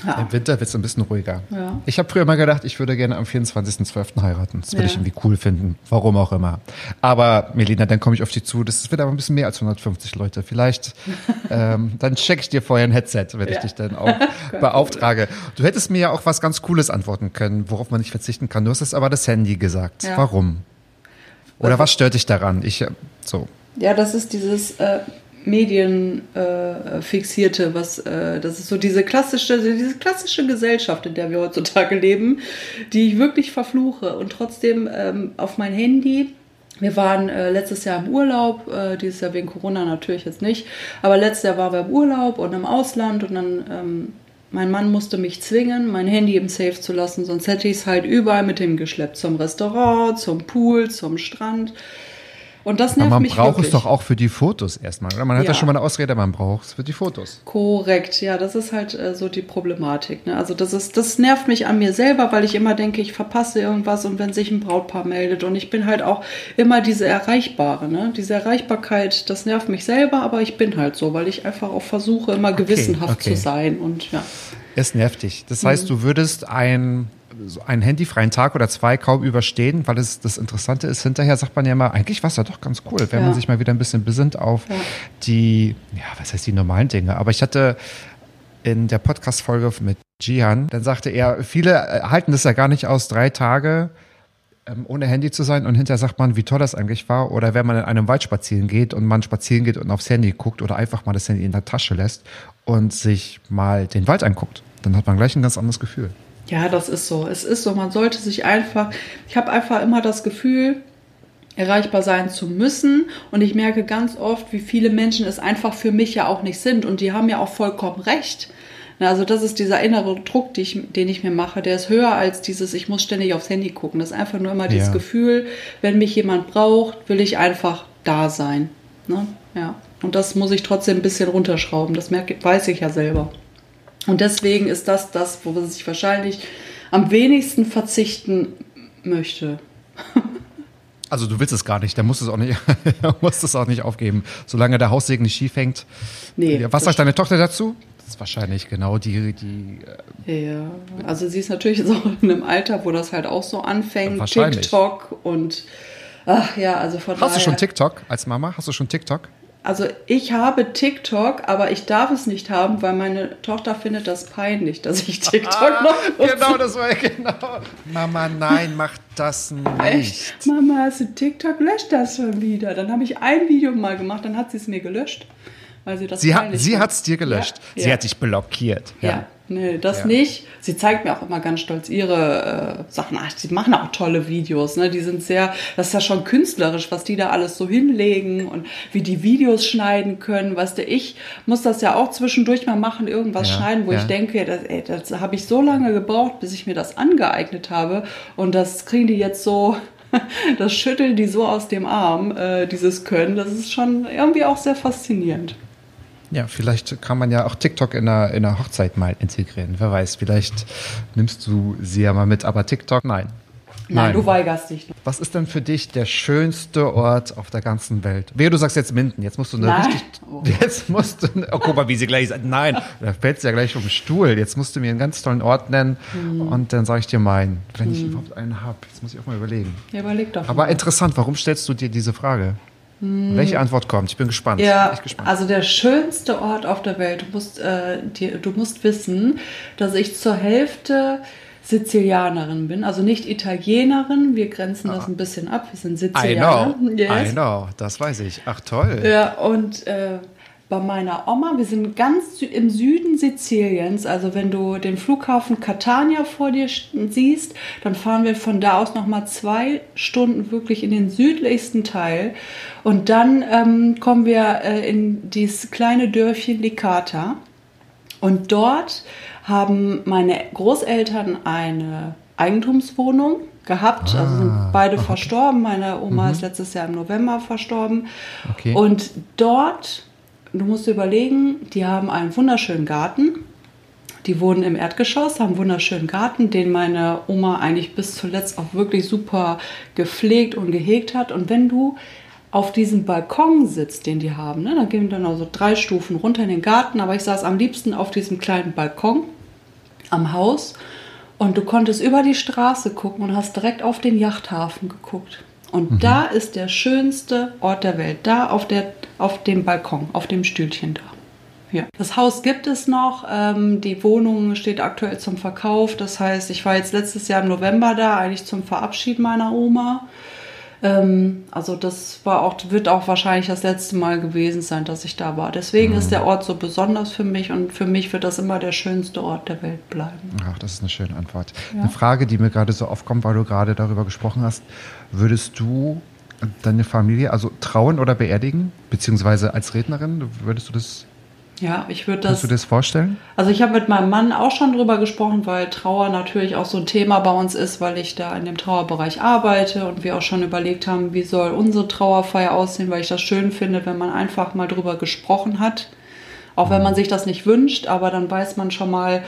Ja. Im Winter wird es ein bisschen ruhiger. Ja. Ich habe früher mal gedacht, ich würde gerne am 24.12. heiraten. Das würde Ja. ich irgendwie cool finden. Warum auch immer. Aber Melina, dann komme ich auf dich zu. Das wird aber ein bisschen mehr als 150 Leute. Vielleicht, (laughs) ähm, dann check ich dir vorher ein Headset, wenn ich dich dann auch (laughs) beauftrage. Du hättest mir ja auch was ganz Cooles antworten können, worauf man nicht verzichten kann. Du hast es aber das Handy gesagt. Warum? Oder was stört dich daran? Ich, äh, so. Ja, das ist dieses äh, Medienfixierte, äh, was äh, das ist so diese klassische, diese klassische Gesellschaft, in der wir heutzutage leben, die ich wirklich verfluche. Und trotzdem ähm, auf mein Handy. Wir waren äh, letztes Jahr im Urlaub, äh, dieses Jahr wegen Corona natürlich jetzt nicht, aber letztes Jahr waren wir im Urlaub und im Ausland und dann ähm, mein Mann musste mich zwingen, mein Handy im Safe zu lassen, sonst hätte ich es halt überall mit ihm geschleppt. Zum Restaurant, zum Pool, zum Strand. Und das nervt Aber man mich braucht wirklich. es doch auch für die Fotos erstmal, oder? Man hat ja, Ja. schon mal eine Ausrede, man braucht es für die Fotos. Korrekt, ja, das ist halt äh, so die Problematik. Ne? Also das ist, das nervt mich an mir selber, weil ich immer denke, ich verpasse irgendwas und wenn sich ein Brautpaar meldet und ich bin halt auch immer diese Erreichbare, ne? Diese Erreichbarkeit, das nervt mich selber, aber ich bin halt so, weil ich einfach auch versuche, immer gewissenhaft okay. zu sein und ja. Es nervt dich. Das heißt, du würdest ein, einen handyfreien Tag oder zwei kaum überstehen, weil es das Interessante ist, hinterher sagt man ja immer, eigentlich war es ja doch ganz cool, wenn Ja. man sich mal wieder ein bisschen besinnt auf Ja. die, ja, was heißt die normalen Dinge. Aber ich hatte in der Podcast-Folge mit Jihan, dann sagte er, viele äh, halten das ja gar nicht aus, drei Tage ähm, ohne Handy zu sein und hinterher sagt man, wie toll das eigentlich war. Oder wenn man in einem Wald spazieren geht und man spazieren geht und aufs Handy guckt oder einfach mal das Handy in der Tasche lässt und sich mal den Wald anguckt, dann hat man gleich ein ganz anderes Gefühl. Ja, das ist so. Es ist so, man sollte sich einfach, ich habe einfach immer das Gefühl, erreichbar sein zu müssen. Und ich merke ganz oft, wie viele Menschen es einfach für mich ja auch nicht sind. Und die haben ja auch vollkommen recht. Also das ist dieser innere Druck, den ich mir mache, der ist höher als dieses, ich muss ständig aufs Handy gucken. Das ist einfach nur immer dieses Ja. Gefühl, wenn mich jemand braucht, will ich einfach da sein. Ne? Ja. Und das muss ich trotzdem ein bisschen runterschrauben. Das merke, weiß ich ja selber. Und deswegen ist das das, wo ich wahrscheinlich am wenigsten verzichten möchte. (laughs) Also du willst es gar nicht, der muss es auch nicht, (laughs) muss es auch nicht aufgeben. Solange der Haussegen nicht schief hängt. Nee, Was sagt deine Tochter dazu? Das ist wahrscheinlich genau die, die äh, Ja, also sie ist natürlich jetzt auch in einem Alter, wo das halt auch so anfängt. Wahrscheinlich. TikTok und ach ja, also von Hast du daher. schon TikTok als Mama? Hast du schon TikTok? Also ich habe TikTok, aber ich darf es nicht haben, weil meine Tochter findet das peinlich, dass ich (laughs) TikTok noch nutze. genau, das war genau. Mama, nein, mach das nicht. Echt? Mama, hast du TikTok? Löscht das schon wieder. Dann habe ich ein Video mal gemacht, dann hat sie es mir gelöscht. Weil sie das Sie, hat, sie hat es dir gelöscht. Ja, Sie ja. hat dich blockiert. Ja, nee, das Ja. nicht. Sie zeigt mir auch immer ganz stolz ihre äh, Sachen. Ach, sie machen auch tolle Videos. Ne? Die sind sehr, das ist ja schon künstlerisch, was die da alles so hinlegen und wie die Videos schneiden können. Weißt du, ich muss das ja auch zwischendurch mal machen, irgendwas Ja, schneiden, wo ja. ich denke, das, ey, das habe ich so lange gebraucht, bis ich mir das angeeignet habe. Und das kriegen die jetzt so. (laughs) Das schütteln die so aus dem Arm, äh, dieses Können. Das ist schon irgendwie auch sehr faszinierend. Ja, vielleicht kann man ja auch TikTok in der, in der Hochzeit mal integrieren. Wer weiß, vielleicht nimmst du sie ja mal mit, aber TikTok, nein. Nein, du weigerst dich. Was ist denn für dich der schönste Ort auf der ganzen Welt? Wehe, du sagst jetzt Minden. Jetzt musst du eine Nein. richtig. Oh. Jetzt musst du. Oh, guck mal, wie sie gleich sagt. Nein, da fällt sie ja gleich vom Stuhl. Jetzt musst du mir einen ganz tollen Ort nennen Hm. und dann sage ich dir meinen. Wenn ich überhaupt einen habe. Jetzt muss ich auch mal überlegen. Ja, überleg doch. Aber mal. interessant, warum stellst du dir diese Frage? Welche Antwort kommt? Ich bin gespannt. Hm. Ja, Echt gespannt. also der schönste Ort auf der Welt. Du musst, äh, dir, du musst wissen, dass ich zur Hälfte Sizilianerin bin, also nicht Italienerin. Wir grenzen das ein bisschen ab. Wir sind I know. Sizilianer. I know. Das weiß ich. Ach toll. Ja, und äh, bei meiner Oma, wir sind ganz im Süden Siziliens, also wenn du den Flughafen Catania vor dir st- siehst, dann fahren wir von da aus nochmal zwei Stunden wirklich in den südlichsten Teil. Und dann ähm, kommen wir äh, in dieses kleine Dörfchen Licata. Und dort haben meine Großeltern eine Eigentumswohnung gehabt, also sind beide verstorben. Meine Oma ist letztes Jahr im November verstorben. Okay. Und dort, du musst überlegen, die haben einen wunderschönen Garten. Die wohnen im Erdgeschoss, haben einen wunderschönen Garten, den meine Oma eigentlich bis zuletzt auch wirklich super gepflegt und gehegt hat. Und wenn du auf diesem Balkon sitzt, den die haben, ne, dann gehen dann also drei Stufen runter in den Garten, aber ich saß am liebsten auf diesem kleinen Balkon am Haus und du konntest über die Straße gucken und hast direkt auf den Yachthafen geguckt. Und da ist der schönste Ort der Welt, da auf, der, auf dem Balkon, auf dem Stühlchen da. Ja. Das Haus gibt es noch, ähm, die Wohnung steht aktuell zum Verkauf. Das heißt, ich war jetzt letztes Jahr im November da, eigentlich zum Verabschied meiner Oma. Ähm, also das war auch, wird auch wahrscheinlich das letzte Mal gewesen sein, dass ich da war. Deswegen ist der Ort so besonders für mich und für mich wird das immer der schönste Ort der Welt bleiben. Ach, das ist eine schöne Antwort. Eine Frage, die mir gerade so aufkommt, weil du gerade darüber gesprochen hast. Würdest du deine Familie also trauen oder beerdigen? Beziehungsweise als Rednerin, würdest du das Ja, ich würde das. Kannst du das vorstellen? Also ich habe mit meinem Mann auch schon drüber gesprochen, weil Trauer natürlich auch so ein Thema bei uns ist, weil ich da in dem Trauerbereich arbeite und wir auch schon überlegt haben, wie soll unsere Trauerfeier aussehen, weil ich das schön finde, wenn man einfach mal drüber gesprochen hat. Auch wenn man sich das nicht wünscht, aber dann weiß man schon mal,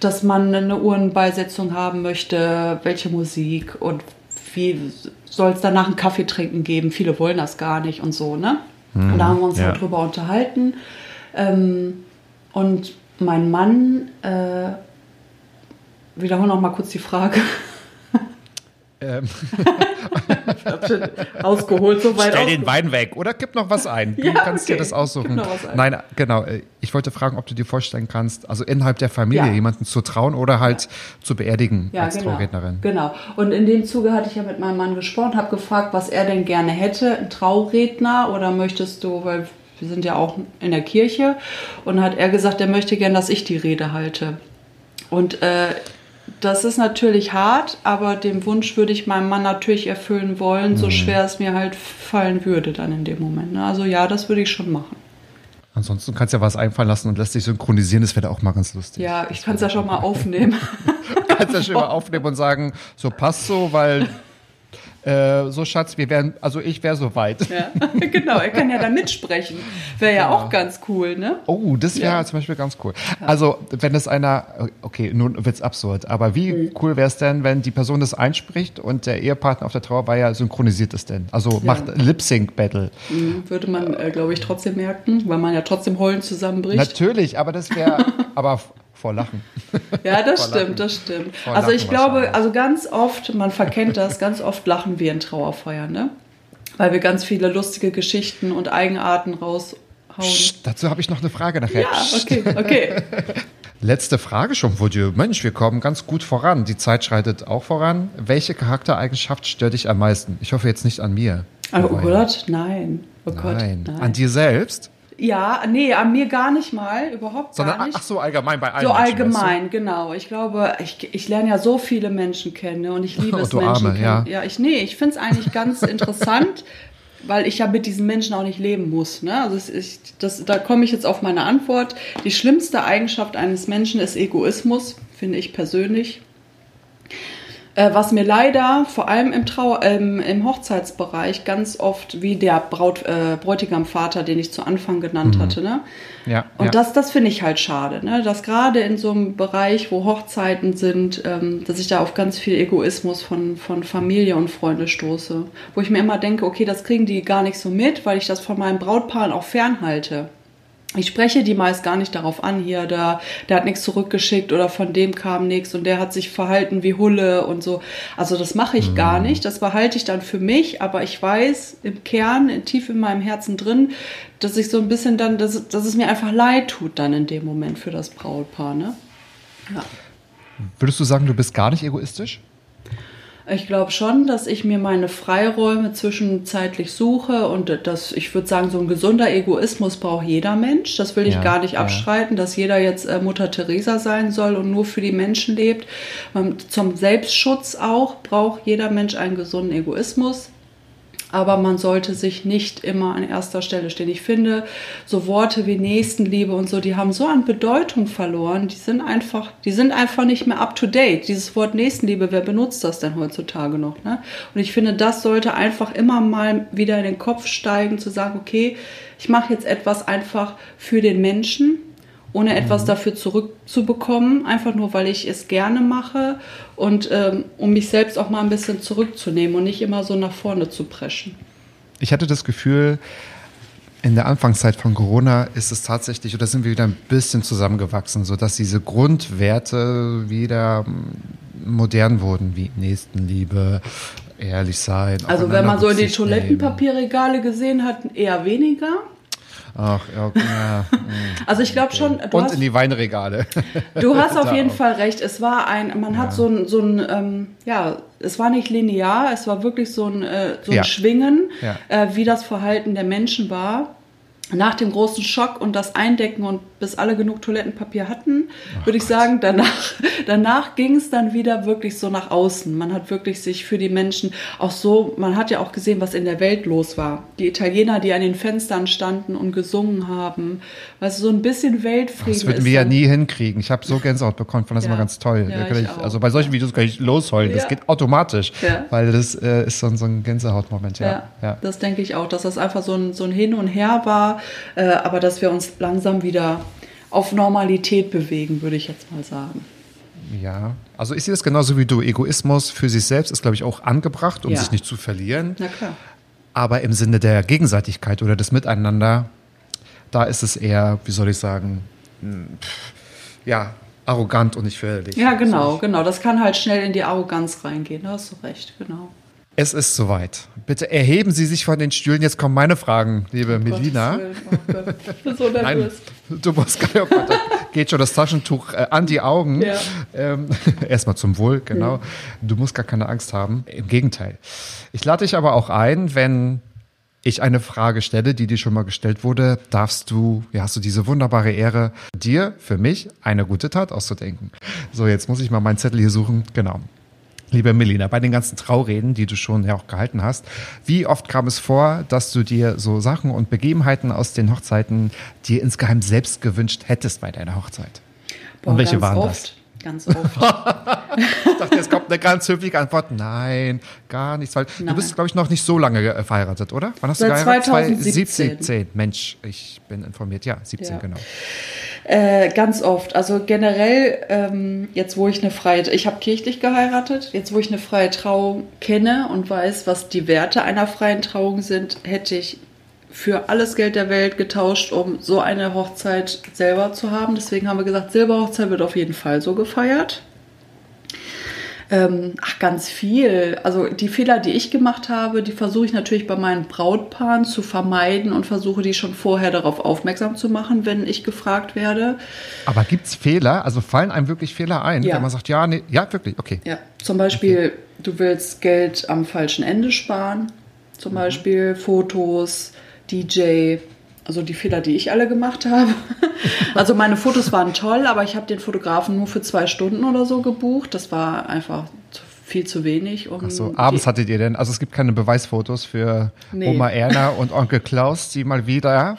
dass man eine Uhrenbeisetzung haben möchte, welche Musik und wie soll es danach einen Kaffee trinken geben. Viele wollen das gar nicht und so, ne? und da haben wir uns ja. halt drüber unterhalten. Ähm, und mein Mann, äh, wiederhole noch mal kurz die Frage. Ähm, Ich hab schon ausgeholt, so weit stell den. Wein weg oder gib noch was ein. Du Ja, kannst dir okay. das aussuchen. Gib noch was ein. Nein, genau. äh, Ich wollte fragen, ob du dir vorstellen kannst, also innerhalb der Familie Ja. jemanden zu trauen oder halt zu beerdigen Ja, als genau. Traurednerin. Genau. Und in dem Zuge hatte ich ja mit meinem Mann gesprochen, habe gefragt, was er denn gerne hätte, ein Trauredner oder möchtest du, weil wir sind ja auch in der Kirche, und hat er gesagt, er möchte gerne, dass ich die Rede halte. Und äh, das ist natürlich hart, aber den Wunsch würde ich meinem Mann natürlich erfüllen wollen, Mhm. so schwer es mir halt fallen würde dann in dem Moment. ne? Also ja, das würde ich schon machen. Ansonsten kannst du ja was einfallen lassen und lässt dich synchronisieren, das wäre auch mal ganz lustig. Ja, ich kann es ja schon mal aufnehmen. Du (laughs) kannst ja schon mal (laughs) aufnehmen und sagen, so passt so, weil äh, so Schatz, wir wären, also ich wäre so weit. ja, (laughs) genau, er kann ja da mitsprechen. Wäre ja auch ganz cool, ne? Oh, das wäre Ja. zum Beispiel ganz cool. Also, wenn es einer, okay, nun wird's absurd, aber wie Mhm. cool wäre es denn, wenn die Person das einspricht und der Ehepartner auf der Trauerfeier synchronisiert es denn? Also macht Lip-Sync-Battle. Mhm, Würde man, äh, glaube ich, trotzdem merken, weil man ja trotzdem heulend zusammenbricht. Natürlich, aber das wäre, (laughs) aber vor Lachen. (laughs) Ja, das stimmt, das stimmt. Vor also ich glaube, also ganz oft, man verkennt das, ganz oft lachen wir in Trauerfeiern, ne? Weil wir ganz viele lustige Geschichten und Eigenarten raushauen. Psst, dazu habe ich noch eine Frage nachher. Ja, okay, okay. (laughs) Letzte Frage schon dir. Mensch, wir kommen ganz gut voran. Die Zeit schreitet auch voran. Welche Charaktereigenschaft stört dich am meisten? Ich hoffe jetzt nicht an mir. Oh Aber- Gott, nein. Oh Gott, Nein. nein. An dir selbst? Ja, nee, an mir gar nicht mal, überhaupt Sondern, gar nicht. ach so, allgemein bei allen So Menschen, weißt allgemein, genau. Ich glaube, ich, ich lerne ja so viele Menschen kennen ne, und ich liebe (laughs) Oh, es, du Menschen Arme, kennen. ja. ich, nee, ich finde es eigentlich ganz (laughs) interessant, weil ich ja mit diesen Menschen auch nicht leben muss. Ne? Also ist, das, da komme ich jetzt auf meine Antwort. Die schlimmste Eigenschaft eines Menschen ist Egoismus, finde ich persönlich. Äh, was mir leider vor allem im, Trauer, ähm, im Hochzeitsbereich ganz oft, wie der Braut, äh, Bräutigamvater, den ich zu Anfang genannt hatte, ne? Ja. Und ja. das, das finde ich halt schade, ne? dass gerade in so einem Bereich, wo Hochzeiten sind, ähm, dass ich da auf ganz viel Egoismus von, von Familie und Freunde stoße. Wo ich mir immer denke, okay, das kriegen die gar nicht so mit, weil ich das von meinen Brautpaaren auch fernhalte. Ich spreche die meist gar nicht darauf an, hier, der, der hat nichts zurückgeschickt oder von dem kam nichts und der hat sich verhalten wie Hulle und so. Also das mache ich gar nicht, das behalte ich dann für mich, aber ich weiß im Kern, tief in meinem Herzen drin, dass ich so ein bisschen dann, dass, dass es mir einfach leid tut dann in dem Moment für das Brautpaar. Ne? Ja. Würdest du sagen, du bist gar nicht egoistisch? Ich glaube schon, dass ich mir meine Freiräume zwischenzeitlich suche und das, ich würde sagen, so ein gesunder Egoismus braucht jeder Mensch. Das will ich Ja, gar nicht ja. abstreiten, dass jeder jetzt äh, Mutter Teresa sein soll und nur für die Menschen lebt. Ähm, Zum Selbstschutz auch braucht jeder Mensch einen gesunden Egoismus. Aber man sollte sich nicht immer an erster Stelle stehen. Ich finde, so Worte wie Nächstenliebe und so, die haben so an Bedeutung verloren. Die sind einfach, die sind einfach nicht mehr up to date. Dieses Wort Nächstenliebe, wer benutzt das denn heutzutage noch? Ne? Und ich finde, das sollte einfach immer mal wieder in den Kopf steigen, zu sagen, okay, ich mache jetzt etwas einfach für den Menschen, ohne etwas dafür zurückzubekommen, einfach nur, weil ich es gerne mache und ähm, um mich selbst auch mal ein bisschen zurückzunehmen und nicht immer so nach vorne zu preschen. Ich hatte das Gefühl, in der Anfangszeit von Corona ist es tatsächlich, oder sind wir wieder ein bisschen zusammengewachsen, sodass diese Grundwerte wieder modern wurden, wie Nächstenliebe, ehrlich sein. Also wenn man so in die. Toilettenpapierregale gesehen hat, eher weniger. Ach, ja, ja. mm. Also ich glaube schon, Und hast, in die Weinregale. du (laughs) hast auf jeden auch. Fall recht. Es war ein, man hat so ein, so ein ähm, ja, es war nicht linear, es war wirklich so ein, äh, so ein Ja. Schwingen, Ja. äh, wie das Verhalten der Menschen war. Nach dem großen Schock und das Eindecken und bis alle genug Toilettenpapier hatten, würde ich sagen. Danach, (laughs) danach ging es dann wieder wirklich so nach außen. Man hat wirklich sich für die Menschen auch so, man hat ja auch gesehen, was in der Welt los war. Die Italiener, die an den Fenstern standen und gesungen haben. Du, so ein bisschen Weltfrieden. Das würden wir ja nie hinkriegen. Ich habe so Gänsehaut bekommen, fand das Ja. immer ganz toll. Ja, Da ich ich, also bei solchen Videos kann ich losheulen. Das Ja. geht automatisch, weil das äh, ist so ein, so ein Gänsehautmoment. Ja. Ja, Ja. das denke ich auch, dass das einfach so ein, so ein Hin und Her war, äh, aber dass wir uns langsam wieder auf Normalität bewegen, würde ich jetzt mal sagen. Ja, also ich sehe das genauso wie du. Egoismus für sich selbst ist, glaube ich, auch angebracht, um Ja. sich nicht zu verlieren. Na klar. Aber im Sinne der Gegenseitigkeit oder des Miteinander, da ist es eher, wie soll ich sagen, hm, ja, arrogant und nicht förderlich. Ja, genau, genau. Das kann halt schnell in die Arroganz reingehen. Da hast du recht, genau. Es ist soweit. Bitte erheben Sie sich von den Stühlen. Jetzt kommen meine Fragen, liebe Melina. Gottes Willen, oh Gott, ich bin so (laughs) Nein, du musst gar nicht. Da geht schon das Taschentuch äh, an die Augen. Ja. Ähm, (laughs) Erstmal zum Wohl, genau. Du musst gar keine Angst haben. Im Gegenteil. Ich lade dich aber auch ein, wenn ich eine Frage stelle, die dir schon mal gestellt wurde, darfst du, ja, hast du diese wunderbare Ehre, dir für mich eine gute Tat auszudenken. So, jetzt muss ich mal meinen Zettel hier suchen. Genau. Liebe Melina, bei den ganzen Traureden, die du schon ja auch gehalten hast, wie oft kam es vor, dass du dir so Sachen und Begebenheiten aus den Hochzeiten dir insgeheim selbst gewünscht hättest bei deiner Hochzeit? Boah, und welche waren oft, Ganz oft. das? (laughs) Ich dachte, jetzt kommt eine ganz höfliche Antwort. Nein, gar nichts. Weil du Nein. bist, glaube ich, noch nicht so lange ge- verheiratet, oder? Wann hast du Seit geheiratet? 2017. 2017. Mensch, ich bin informiert. Ja, 17, Ja. genau. Äh, ganz oft. Also generell, ähm, jetzt wo ich eine freie, ich habe kirchlich geheiratet, jetzt wo ich eine freie Trauung kenne und weiß, was die Werte einer freien Trauung sind, hätte ich für alles Geld der Welt getauscht, um so eine Hochzeit selber zu haben. Deswegen haben wir gesagt, Silberhochzeit wird auf jeden Fall so gefeiert. Ähm, ach, ganz viel. Also die Fehler, die ich gemacht habe, die versuche ich natürlich bei meinen Brautpaaren zu vermeiden und versuche die schon vorher darauf aufmerksam zu machen, wenn ich gefragt werde. Aber gibt es Fehler? Also fallen einem wirklich Fehler ein, Ja. wenn man sagt, ja, nee, ja, wirklich, okay. Ja, zum Beispiel, du willst Geld am falschen Ende sparen. Zum Beispiel Fotos, DJ, also die Fehler, die ich alle gemacht habe. (laughs) Also meine Fotos waren toll, aber ich habe den Fotografen nur für zwei Stunden oder so gebucht. Das war einfach zu- viel zu wenig. Um Ach so, abends hattet ihr denn, also es gibt keine Beweisfotos für Nee. Oma Erna und Onkel Klaus, die mal wieder,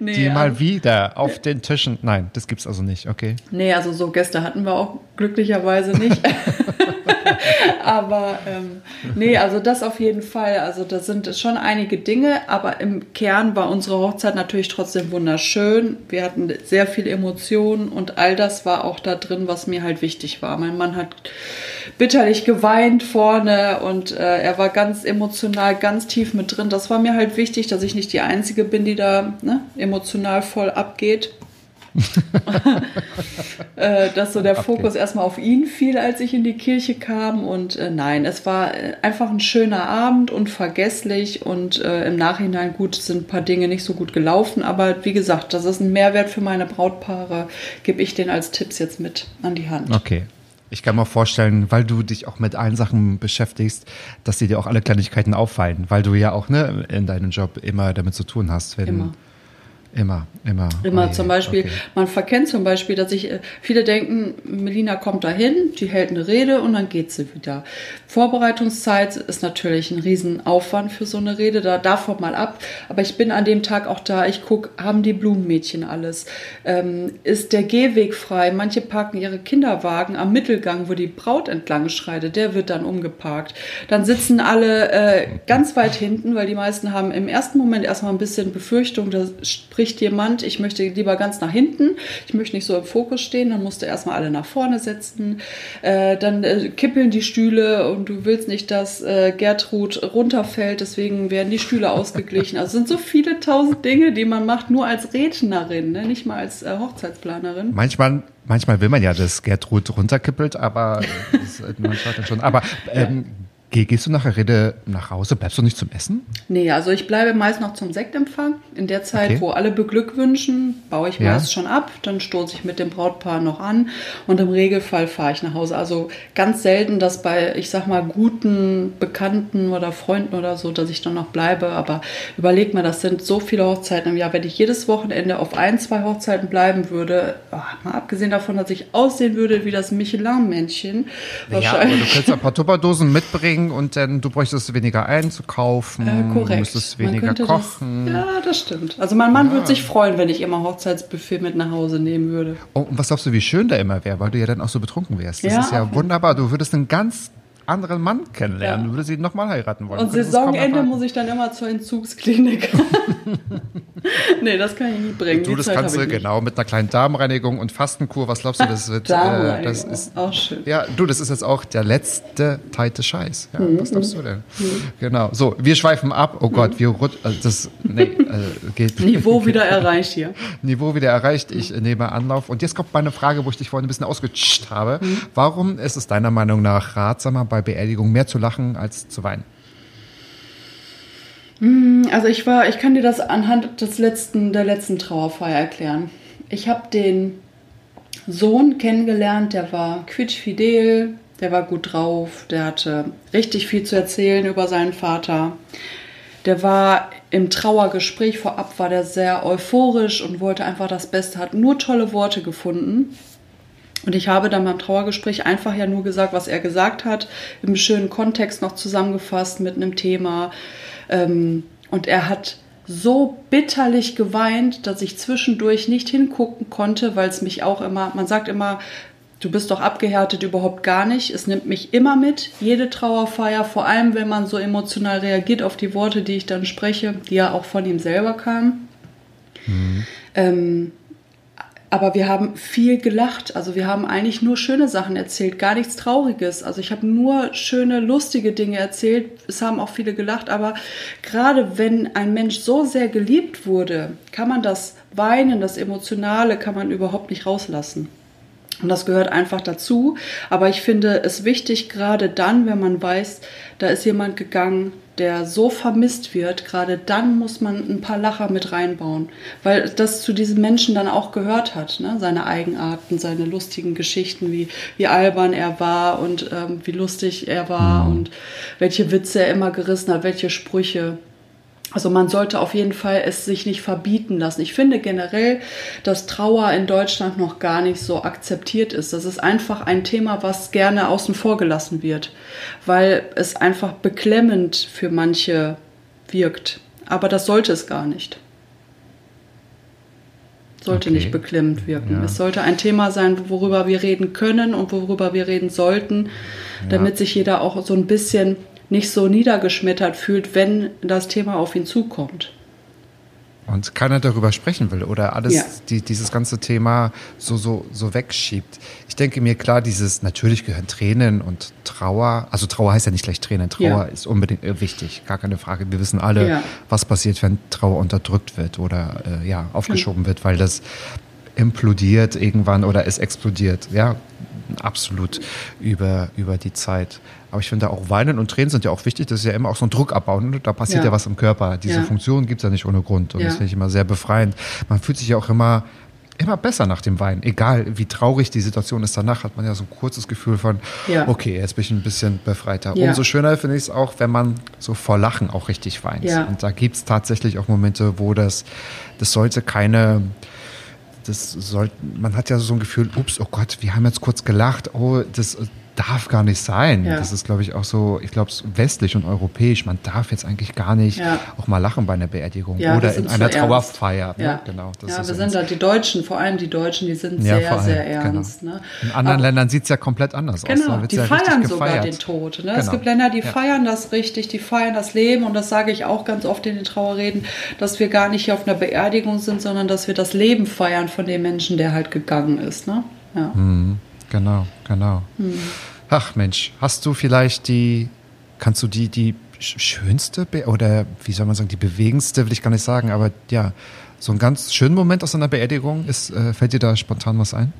Nee, die mal wieder auf den Tischen, nein, das gibt's also nicht, okay. Nee, also so Gäste hatten wir auch glücklicherweise nicht. (laughs) (laughs) aber ähm, nee, also das auf jeden Fall. Also das sind schon einige Dinge, aber im Kern war unsere Hochzeit natürlich trotzdem wunderschön. Wir hatten sehr viel Emotionen und all das war auch da drin, was mir halt wichtig war. Mein Mann hat bitterlich geweint vorne und äh, er war ganz emotional, ganz tief mit drin. Das war mir halt wichtig, dass ich nicht die Einzige bin, die da ne, emotional voll abgeht. (laughs) äh, dass so der Abgeht. Fokus erstmal auf ihn fiel, als ich in die Kirche kam. Und äh, nein, es war äh, einfach ein schöner Abend und vergesslich. Und äh, im Nachhinein gut sind ein paar Dinge nicht so gut gelaufen. Aber wie gesagt, das ist ein Mehrwert für meine Brautpaare. Gebe ich den als Tipps jetzt mit an die Hand. Okay. Ich kann mir vorstellen, weil du dich auch mit allen Sachen beschäftigst, dass dir dir auch alle Kleinigkeiten auffallen, weil du ja auch ne, in deinem Job immer damit zu tun hast. Wenn, Immer. Immer, immer. Immer je, zum Beispiel, okay. man verkennt zum Beispiel, dass ich, äh, viele denken, Melina kommt dahin, die hält eine Rede und dann geht sie wieder. Vorbereitungszeit ist natürlich ein Riesenaufwand für so eine Rede, da davon mal ab. Aber ich bin an dem Tag auch da, ich gucke, haben die Blumenmädchen alles? Ähm, ist der Gehweg frei? Manche parken ihre Kinderwagen am Mittelgang, wo die Braut entlang schreitet, der wird dann umgeparkt. Dann sitzen alle äh, ganz weit hinten, weil die meisten haben im ersten Moment erstmal ein bisschen Befürchtung, da spricht jemand, ich möchte lieber ganz nach hinten, ich möchte nicht so im Fokus stehen, dann musst du erstmal alle nach vorne setzen, äh, dann äh, kippeln die Stühle und du willst nicht, dass äh, Gertrud runterfällt, deswegen werden die Stühle ausgeglichen. Also es sind so viele tausend Dinge, die man macht, nur als Rednerin, ne? nicht mal als äh, Hochzeitsplanerin. Manchmal, manchmal will man ja, dass Gertrud runterkippelt, aber das, man schaut dann schon. Aber ähm, gehst du nachher Rede nach Hause? Bleibst du nicht zum Essen? Nee, also ich bleibe meist noch zum Sektempfang. In der Zeit, Okay. wo alle beglückwünschen, baue ich Ja. meist schon ab. Dann stoße ich mit dem Brautpaar noch an und im Regelfall fahre ich nach Hause. Also ganz selten, dass bei, ich sag mal, guten Bekannten oder Freunden oder so, dass ich dann noch bleibe. Aber überleg mal, das sind so viele Hochzeiten im Jahr. Wenn ich jedes Wochenende auf ein, zwei Hochzeiten bleiben würde, oh, mal abgesehen davon, dass ich aussehen würde wie das Michelin-Männchen, Ja, aber du könntest ein paar Tupperdosen mitbringen und dann du bräuchtest weniger einzukaufen, Äh, du korrekt. müsstest Man weniger kochen. Das, ja, das stimmt. Also mein Mann würde sich freuen, wenn ich immer Hochzeitsbuffet mit nach Hause nehmen würde. Oh, und was glaubst du, wie schön der immer wäre, weil du ja dann auch so betrunken wärst. Das Ja, ist ja wunderbar. Du würdest einen ganz anderen Mann kennenlernen. Ja. Du würdest ihn nochmal heiraten wollen. Und Du Saisonende muss ich dann immer zur Entzugsklinik. (laughs) (laughs) (laughs) nee, das kann ich nicht bringen. Du, das Zeit kannst du genau mit einer kleinen Darmreinigung und Fastenkur. Was glaubst du, das wird? äh, das ist auch schön. ja, du, das ist jetzt auch der letzte teite Scheiß. Ja, Mhm, was glaubst du denn? Genau. So, wir schweifen ab. Oh Gott, wir rut also das nee, äh, geht (laughs) Niveau wieder erreicht hier. (laughs) Niveau wieder erreicht. Ich nehme Anlauf. Und jetzt kommt meine Frage, wo ich dich vorhin ein bisschen ausgetischt habe. Mhm. Warum ist es deiner Meinung nach ratsamer, bei Beerdigungen mehr zu lachen als zu weinen? Also ich war, ich kann dir das anhand des letzten, der letzten Trauerfeier erklären. Ich habe den Sohn kennengelernt, der war quietschfidel, der war gut drauf, der hatte richtig viel zu erzählen über seinen Vater. Der war im Trauergespräch vorab, war der sehr euphorisch und wollte einfach das Beste, hat nur tolle Worte gefunden. Und ich habe dann beim Trauergespräch einfach ja nur gesagt, was er gesagt hat, im schönen Kontext noch zusammengefasst mit einem Thema. Ähm, und er hat so bitterlich geweint, dass ich zwischendurch nicht hingucken konnte, weil es mich auch immer, man sagt immer, du bist doch abgehärtet überhaupt gar nicht. Es nimmt mich immer mit, jede Trauerfeier, vor allem wenn man so emotional reagiert auf die Worte, die ich dann spreche, die ja auch von ihm selber kamen. Ähm, aber wir haben viel gelacht. Also wir haben eigentlich nur schöne Sachen erzählt, gar nichts Trauriges. Also ich habe nur schöne, lustige Dinge erzählt. Es haben auch viele gelacht. Aber gerade wenn ein Mensch so sehr geliebt wurde, kann man das Weinen, das Emotionale, kann man überhaupt nicht rauslassen. Und das gehört einfach dazu. Aber ich finde es wichtig, gerade dann, wenn man weiß, da ist jemand gegangen, der so vermisst wird, gerade dann muss man ein paar Lacher mit reinbauen, weil das zu diesem Menschen dann auch gehört hat, ne? seine Eigenarten, seine lustigen Geschichten, wie, wie albern er war und ähm, wie lustig er war und welche Witze er immer gerissen hat, welche Sprüche. Also man sollte auf jeden Fall es sich nicht verbieten lassen. Ich finde generell, dass Trauer in Deutschland noch gar nicht so akzeptiert ist. Das ist einfach ein Thema, was gerne außen vor gelassen wird, weil es einfach beklemmend für manche wirkt. Aber das sollte es gar nicht. Sollte Okay. nicht beklemmend wirken. Ja. Es sollte ein Thema sein, worüber wir reden können und worüber wir reden sollten, damit sich jeder auch so ein bisschen nicht so niedergeschmettert fühlt, wenn das Thema auf ihn zukommt. Und keiner darüber sprechen will oder alles, Ja. die, dieses ganze Thema so, so, so wegschiebt. Ich denke mir, klar, dieses, natürlich gehören Tränen und Trauer, also Trauer heißt ja nicht gleich Tränen, Trauer Ja. ist unbedingt äh, wichtig, gar keine Frage. Wir wissen alle, Ja. was passiert, wenn Trauer unterdrückt wird oder äh, ja, aufgeschoben wird, weil das implodiert irgendwann oder es explodiert, ja, absolut über, über die Zeit. Aber ich finde auch Weinen und Tränen sind ja auch wichtig, das ist ja immer auch so ein Druck abbauen, ne? da passiert ja, Ja. was im Körper. Diese Ja. Funktion gibt es ja nicht ohne Grund und Ja. das finde ich immer sehr befreiend. Man fühlt sich ja auch immer immer besser nach dem Weinen. Egal wie traurig die Situation ist danach, hat man ja so ein kurzes Gefühl von, okay, jetzt bin ich ein bisschen befreiter. Umso schöner finde ich es auch, wenn man so vor Lachen auch richtig weint. Und da gibt es tatsächlich auch Momente, wo das, das sollte keine, das sollte, man hat ja so ein Gefühl, ups, oh Gott, wir haben jetzt kurz gelacht, oh, das darf gar nicht sein. Ja. Das ist, glaube ich, auch so, ich glaube, westlich und europäisch, man darf jetzt eigentlich gar nicht Ja. auch mal lachen bei einer Beerdigung Ja, oder in einer. Trauerfeier. Ne? Ja, Genau, das ja wir so sind da, die Deutschen, vor allem die Deutschen, die sind sehr, allem, sehr genau. ernst. Ne? In anderen Aber- Ländern sieht es ja komplett anders aus. Genau, Da wird's die feiern sogar den Tod. Ne? Es Genau. gibt Länder, die feiern das richtig, die feiern das Leben und das sage ich auch ganz oft in den Trauerreden, dass wir gar nicht hier auf einer Beerdigung sind, sondern dass wir das Leben feiern von dem Menschen, der halt gegangen ist. Ne? Ja. Genau, genau. Hm. Ach Mensch, hast du vielleicht die, kannst du die, die sch- schönste oder wie soll man sagen, die bewegendste, will ich gar nicht sagen, aber ja, so einen ganz schönen Moment aus einer Beerdigung, ist, äh, fällt dir da spontan was ein?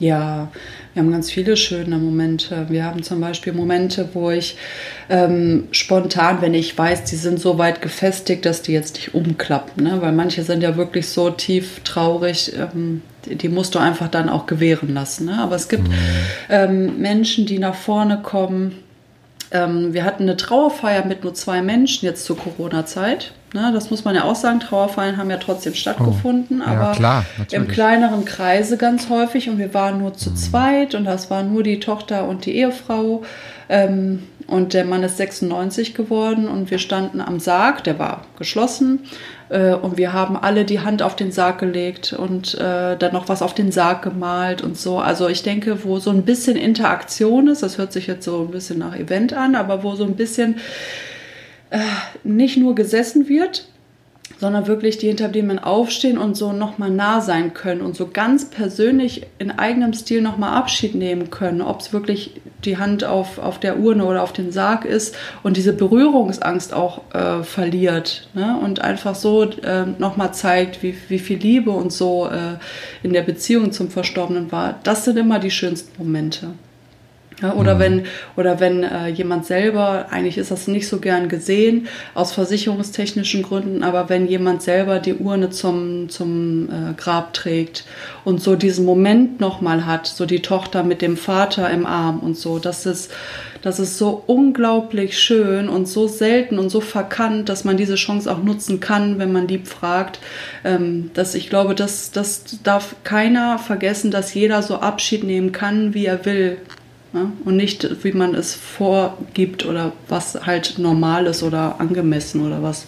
Ja, wir haben ganz viele schöne Momente. Wir haben zum Beispiel Momente, wo ich ähm, spontan, wenn ich weiß, die sind so weit gefestigt, dass die jetzt nicht umklappen, ne? weil manche sind ja wirklich so tief traurig, ähm, die, die, musst du einfach dann auch gewähren lassen. Ne? Aber es gibt mhm. ähm, Menschen, die nach vorne kommen. Ähm, wir hatten eine Trauerfeier mit nur zwei Menschen jetzt zur Corona-Zeit. Ne, das muss man ja auch sagen, Trauerfeiern haben ja trotzdem stattgefunden, oh, aber klar, im kleineren Kreise ganz häufig und wir waren nur zu mhm. zweit und das waren nur die Tochter und die Ehefrau ähm, und der Mann ist 96 geworden und wir standen am Sarg, der war geschlossen und wir haben alle die Hand auf den Sarg gelegt und äh, dann noch was auf den Sarg gemalt und so. Also ich denke, wo so ein bisschen Interaktion ist, das hört sich jetzt so ein bisschen nach Event an, aber wo so ein bisschen äh, nicht nur gesessen wird, sondern wirklich die Hinterbliebenen aufstehen und so nochmal nah sein können und so ganz persönlich in eigenem Stil nochmal Abschied nehmen können, ob es wirklich die Hand auf, auf der Urne oder auf den Sarg ist und diese Berührungsangst auch äh, verliert ne? und einfach so äh, nochmal zeigt, wie, wie viel Liebe und so äh, in der Beziehung zum Verstorbenen war. Das sind immer die schönsten Momente. Ja, oder, mhm. wenn, oder wenn äh, jemand selber, eigentlich ist das nicht so gern gesehen, aus versicherungstechnischen Gründen, aber wenn jemand selber die Urne zum, zum äh, Grab trägt und so diesen Moment nochmal hat, so die Tochter mit dem Vater im Arm und so, das ist, das ist so unglaublich schön und so selten und so verkannt, dass man diese Chance auch nutzen kann, wenn man lieb fragt. Ähm, dass ich glaube, das, das darf keiner vergessen, dass jeder so Abschied nehmen kann, wie er will Ne? Und nicht, wie man es vorgibt oder was halt normal ist oder angemessen oder was.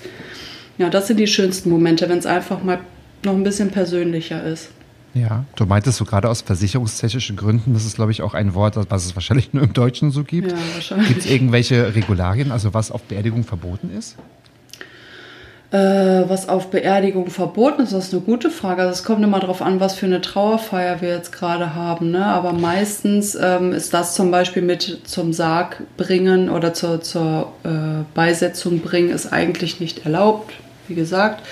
Ja, das sind die schönsten Momente, wenn es einfach mal noch ein bisschen persönlicher ist. Ja, du meintest so gerade aus versicherungstechnischen Gründen, das ist, glaube ich, auch ein Wort, was es wahrscheinlich nur im Deutschen so gibt. Ja, wahrscheinlich. Gibt es irgendwelche Regularien, also was auf Beerdigung verboten ist? Äh, was auf Beerdigung verboten ist, das ist eine gute Frage. Also es kommt immer darauf an, was für eine Trauerfeier wir jetzt gerade haben. Ne? Aber meistens ähm, ist das zum Beispiel mit zum Sarg bringen oder zur, zur äh, Beisetzung bringen, ist eigentlich nicht erlaubt, wie gesagt.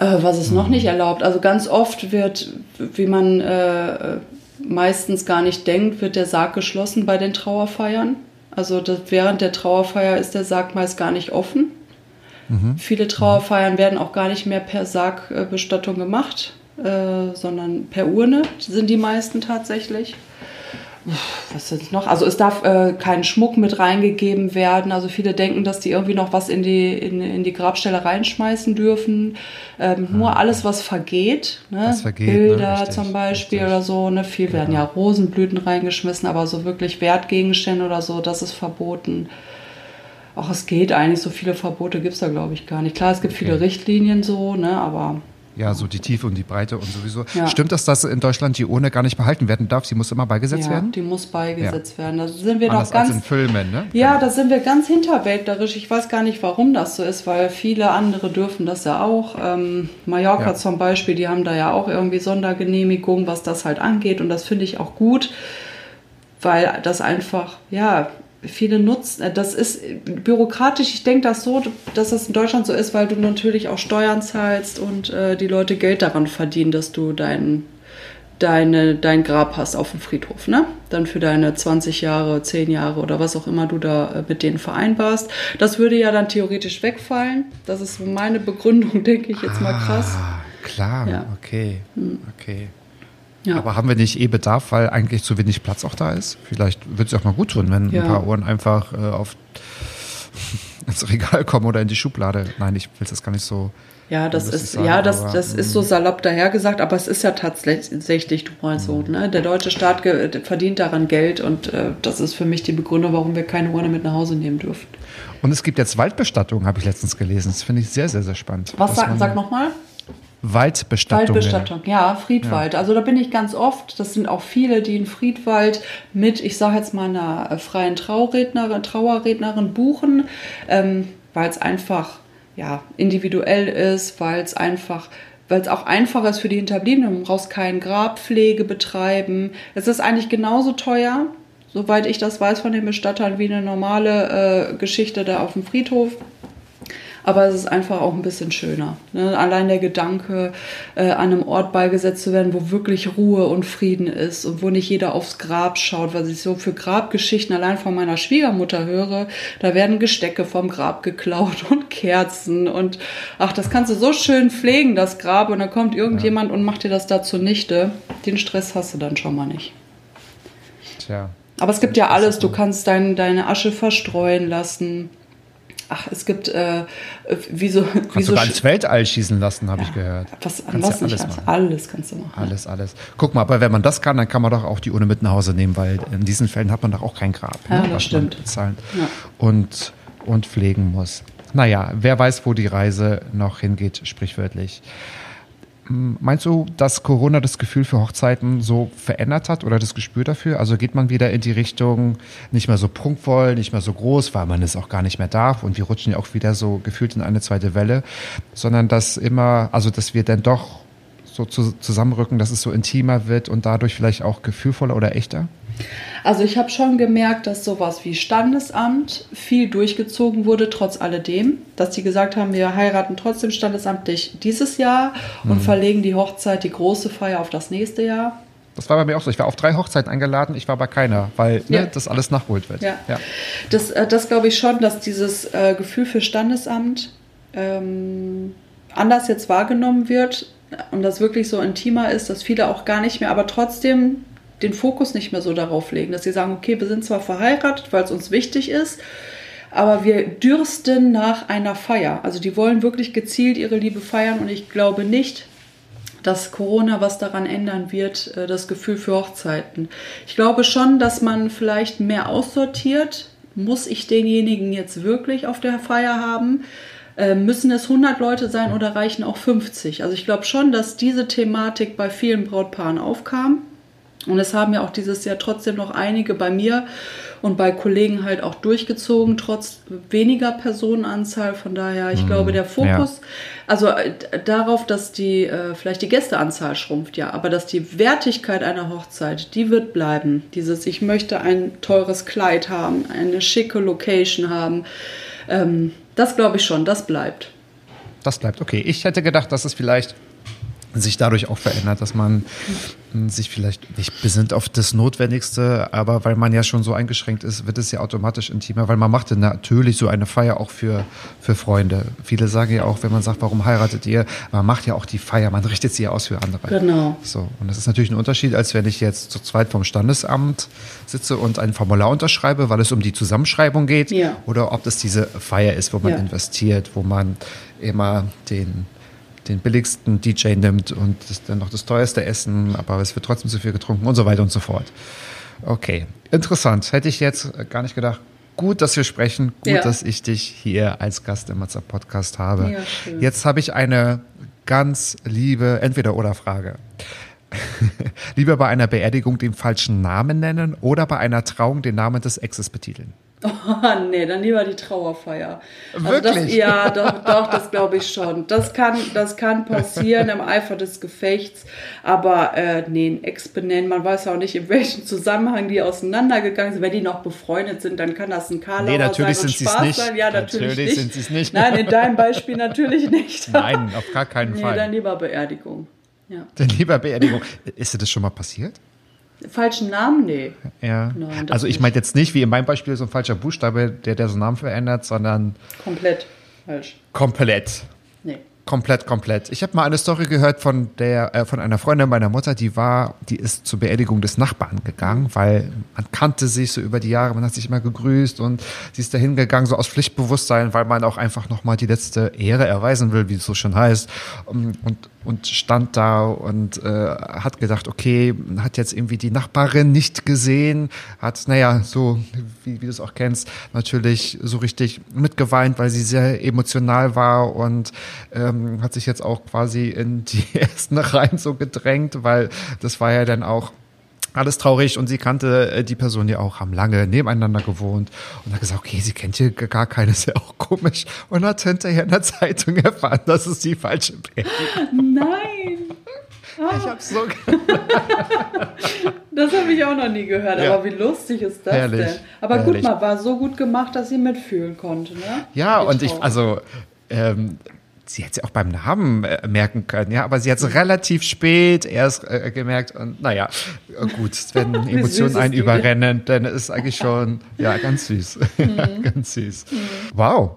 Äh, was ist noch nicht erlaubt? Also ganz oft wird, wie man äh, meistens gar nicht denkt, wird der Sarg geschlossen bei den Trauerfeiern. Also das, während der Trauerfeier ist der Sarg meist gar nicht offen. Mhm. Viele Trauerfeiern werden auch gar nicht mehr per Sargbestattung gemacht, äh, sondern per Urne sind die meisten tatsächlich. Was ist noch? Also es darf äh, kein Schmuck mit reingegeben werden. Also viele denken, dass die irgendwie noch was in die, in, in die Grabstelle reinschmeißen dürfen. Ähm, mhm. Nur alles, was vergeht, ne? was vergeht ne? Bilder ne? zum Beispiel richtig. oder so. Ne? Viel werden ja. ja Rosenblüten reingeschmissen, aber so wirklich Wertgegenstände oder so, das ist verboten ach, es geht eigentlich, so viele Verbote gibt es da, glaube ich, gar nicht. Klar, es gibt okay. viele Richtlinien so, ne, aber. Ja, so die Tiefe und die Breite und sowieso. Ja. Stimmt das, dass in Deutschland die Urne gar nicht behalten werden darf? Sie muss immer beigesetzt ja, werden? die muss beigesetzt ja. werden. Da sind wir Anders doch ganz. Als in Filmen, ne? Ja, da sind wir ganz hinterwäldlerisch. Ich weiß gar nicht, warum das so ist, weil viele andere dürfen das ja auch. Ähm, Mallorca zum Beispiel, die haben da ja auch irgendwie Sondergenehmigung, was das halt angeht. Und das finde ich auch gut, weil das einfach, ja, viele nutzen. Äh, das ist bürokratisch. Ich denke das so, dass das in Deutschland so ist, weil du natürlich auch Steuern zahlst und äh, die Leute Geld daran verdienen, dass du dein, deine, dein Grab hast auf dem Friedhof. Ne? Dann für deine 20 Jahre, 10 Jahre oder was auch immer du da äh, mit denen vereinbarst. Das würde ja dann theoretisch wegfallen. Das ist meine Begründung, (laughs) denke ich jetzt mal krass. Ah, klar, ja. okay. Hm. okay. Ja. Aber haben wir nicht eh Bedarf, weil eigentlich zu wenig Platz auch da ist? Vielleicht würde es auch mal gut tun, wenn ja. ein paar Ohren einfach äh, auf (laughs) ins Regal kommen oder in die Schublade. Nein, ich will das gar nicht so. Ja, das ist sagen, ja das, aber, das ist so mm. salopp dahergesagt, aber es ist ja tatsächlich du mal so. Mm. Ne? Der deutsche Staat verdient daran Geld und äh, das ist für mich die Begründung, warum wir keine Urne mit nach Hause nehmen dürfen. Und es gibt jetzt Waldbestattung, habe ich letztens gelesen. Das finde ich sehr, sehr, sehr spannend. Was sag, sag nochmal? Waldbestattung. Waldbestattung, ja, Friedwald. Ja. Also da bin ich ganz oft. Das sind auch viele, die in Friedwald mit, ich sage jetzt mal, einer äh, freien Traurednerin, Trauerrednerin buchen, ähm, weil es einfach ja, individuell ist, weil es einfach weil es auch einfacher ist für die Hinterbliebenen. Du brauchst keinen Grabpflege betreiben. Es ist eigentlich genauso teuer, soweit ich das weiß von den Bestattern, wie eine normale äh, Geschichte da auf dem Friedhof. Aber es ist einfach auch ein bisschen schöner. Ne? Allein der Gedanke, äh, an einem Ort beigesetzt zu werden, wo wirklich Ruhe und Frieden ist und wo nicht jeder aufs Grab schaut, was ich so für Grabgeschichten allein von meiner Schwiegermutter höre. Da werden Gestecke vom Grab geklaut und Kerzen und ach, das kannst du so schön pflegen, das Grab, und dann kommt irgendjemand ja. und macht dir das da zunichte. Den Stress hast du dann schon mal nicht. Tja. Aber es gibt ja alles. Du kannst dein, deine Asche verstreuen lassen. Ach, es gibt äh, wie so. Kannst wie so sogar ins Weltall schießen lassen, habe ja, ich gehört. Was, an was ja alles, alles, alles kannst du machen. Alles, alles. Guck mal, aber wenn man das kann, dann kann man doch auch die Urne mit nach Hause nehmen, weil in diesen Fällen hat man doch auch kein Grab. Ja, ne, das stimmt. ja. und, und pflegen muss. Naja, wer weiß, wo die Reise noch hingeht, sprichwörtlich. Meinst du, dass Corona das Gefühl für Hochzeiten so verändert hat oder das Gespür dafür? Also geht man wieder in die Richtung nicht mehr so prunkvoll, nicht mehr so groß, weil man es auch gar nicht mehr darf und wir rutschen ja auch wieder so gefühlt in eine zweite Welle, sondern dass immer, also dass wir dann doch so zusammenrücken, dass es so intimer wird und dadurch vielleicht auch gefühlvoller oder echter? Also ich habe schon gemerkt, dass sowas wie Standesamt viel durchgezogen wurde, trotz alledem. Dass die gesagt haben, wir heiraten trotzdem standesamtlich dieses Jahr und mhm. verlegen die Hochzeit, die große Feier auf das nächste Jahr. Das war bei mir auch so. Ich war auf drei Hochzeiten eingeladen, ich war bei keiner, weil ne, ja. das alles nachgeholt wird. Ja. ja. Das, äh, das glaube ich schon, dass dieses äh, Gefühl für Standesamt ähm, anders jetzt wahrgenommen wird und das wirklich so intimer ist, dass viele auch gar nicht mehr, aber trotzdem den Fokus nicht mehr so darauf legen, dass sie sagen, okay, wir sind zwar verheiratet, weil es uns wichtig ist, aber wir dürsten nach einer Feier. Also die wollen wirklich gezielt ihre Liebe feiern und ich glaube nicht, dass Corona was daran ändern wird, äh, das Gefühl für Hochzeiten. Ich glaube schon, dass man vielleicht mehr aussortiert. Muss ich denjenigen jetzt wirklich auf der Feier haben? Äh, müssen es 100 Leute sein oder reichen auch 50? Also ich glaube schon, dass diese Thematik bei vielen Brautpaaren aufkam. Und es haben ja auch dieses Jahr trotzdem noch einige bei mir und bei Kollegen halt auch durchgezogen, trotz weniger Personenanzahl. Von daher, ich mm, glaube, der Fokus, ja. also äh, darauf, dass die, äh, vielleicht die Gästeanzahl schrumpft, ja, aber dass die Wertigkeit einer Hochzeit, die wird bleiben. Dieses, ich möchte ein teures Kleid haben, eine schicke Location haben, ähm, das glaube ich schon, das bleibt. Das bleibt, okay. Ich hätte gedacht, dass es vielleicht sich dadurch auch verändert, dass man sich vielleicht nicht besinnt auf das Notwendigste, aber weil man ja schon so eingeschränkt ist, wird es ja automatisch intimer, weil man macht natürlich so eine Feier auch für, für Freunde. Viele sagen ja auch, wenn man sagt, warum heiratet ihr, man macht ja auch die Feier, man richtet sie ja aus für andere. Genau. So, und das ist natürlich ein Unterschied, als wenn ich jetzt zu zweit vom Standesamt sitze und ein Formular unterschreibe, weil es um die Zusammenschreibung geht, ja. oder ob das diese Feier ist, wo man ja. investiert, wo man immer den den billigsten DJ nimmt und dann noch das teuerste Essen, aber es wird trotzdem zu viel getrunken und so weiter und so fort. Okay, interessant. Hätte ich jetzt gar nicht gedacht. Gut, dass wir sprechen. Gut, ja. dass ich dich hier als Gast im Matza Podcast habe. Ja, jetzt habe ich eine ganz liebe Entweder-Oder-Frage. (laughs) Lieber bei einer Beerdigung den falschen Namen nennen oder bei einer Trauung den Namen des Exes betiteln? Oh, nee, dann lieber die Trauerfeier. Also Wirklich? Das, ja, doch, doch das glaube ich schon. Das kann, das kann passieren im Eifer des Gefechts. Aber äh, nee, ein Ex benennen, man weiß ja auch nicht, in welchem Zusammenhang die auseinandergegangen sind. Wenn die noch befreundet sind, dann kann das ein Karlauer nee, natürlich sein und Spaß nicht. sein. Ja, natürlich, natürlich nicht. sind sie es nicht. Nein, in deinem Beispiel natürlich nicht. (laughs) Nein, auf gar keinen nee, Fall. dann lieber Beerdigung. Ja. Dann lieber Beerdigung. Ist dir das schon mal passiert? Falschen Namen? Nee. Ja. Nein, also ich meine jetzt nicht, wie in meinem Beispiel, so ein falscher Buchstabe, der, der so einen Namen verändert, sondern. Komplett falsch. Komplett. Nee. Komplett, komplett. Ich habe mal eine Story gehört von der, äh, von einer Freundin meiner Mutter, die war, die ist zur Beerdigung des Nachbarn gegangen, weil man kannte sich so über die Jahre, man hat sich immer gegrüßt und sie ist dahin gegangen, so aus Pflichtbewusstsein, weil man auch einfach nochmal die letzte Ehre erweisen will, wie es so schon heißt. Und, und und stand da und äh, hat gedacht, okay, hat jetzt irgendwie die Nachbarin nicht gesehen, hat, naja, so wie, wie du es auch kennst, natürlich so richtig mitgeweint, weil sie sehr emotional war und ähm, hat sich jetzt auch quasi in die (laughs) ersten Reihen so gedrängt, weil das war ja dann auch alles traurig und sie kannte äh, die Person ja auch, haben lange nebeneinander gewohnt und hat gesagt, okay, sie kennt hier gar keine, (laughs) ist ja auch komisch und hat hinterher in der Zeitung erfahren, dass es die falsche Beerdigung Nein! Oh. (laughs) Ich hab's so Das habe ich auch noch nie gehört, ja. aber wie lustig ist das Herrlich. denn? Aber Herrlich. gut, mal war so gut gemacht, dass sie mitfühlen konnte, ne? Ja, und ich, also ähm, sie hätte es auch beim Namen äh, merken können, ja, aber sie hat es relativ spät erst äh, gemerkt und naja, gut, wenn (laughs) Emotionen einen überrennen, dann ist es eigentlich schon, ja, ganz süß. (laughs) Mhm. ganz süß. Mhm. Wow.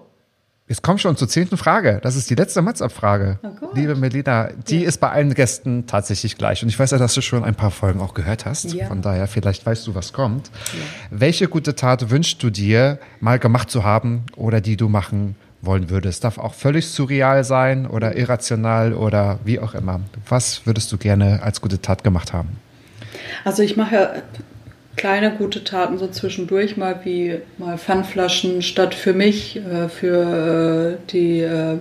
Jetzt kommen schon zur zehnten Frage. Das ist die letzte Matzabfrage. Oh Liebe Melina, die ja. ist bei allen Gästen tatsächlich gleich. Und ich weiß ja, dass du schon ein paar Folgen auch gehört hast. Ja. Von daher, vielleicht weißt du, was kommt. Ja. Welche gute Tat wünschst du dir, mal gemacht zu haben oder die du machen wollen würdest? Darf auch völlig surreal sein oder irrational oder wie auch immer. Was würdest du gerne als gute Tat gemacht haben? Also ich mache ja kleine gute Taten so zwischendurch mal wie mal Pfandflaschen statt für mich äh, für äh, die äh,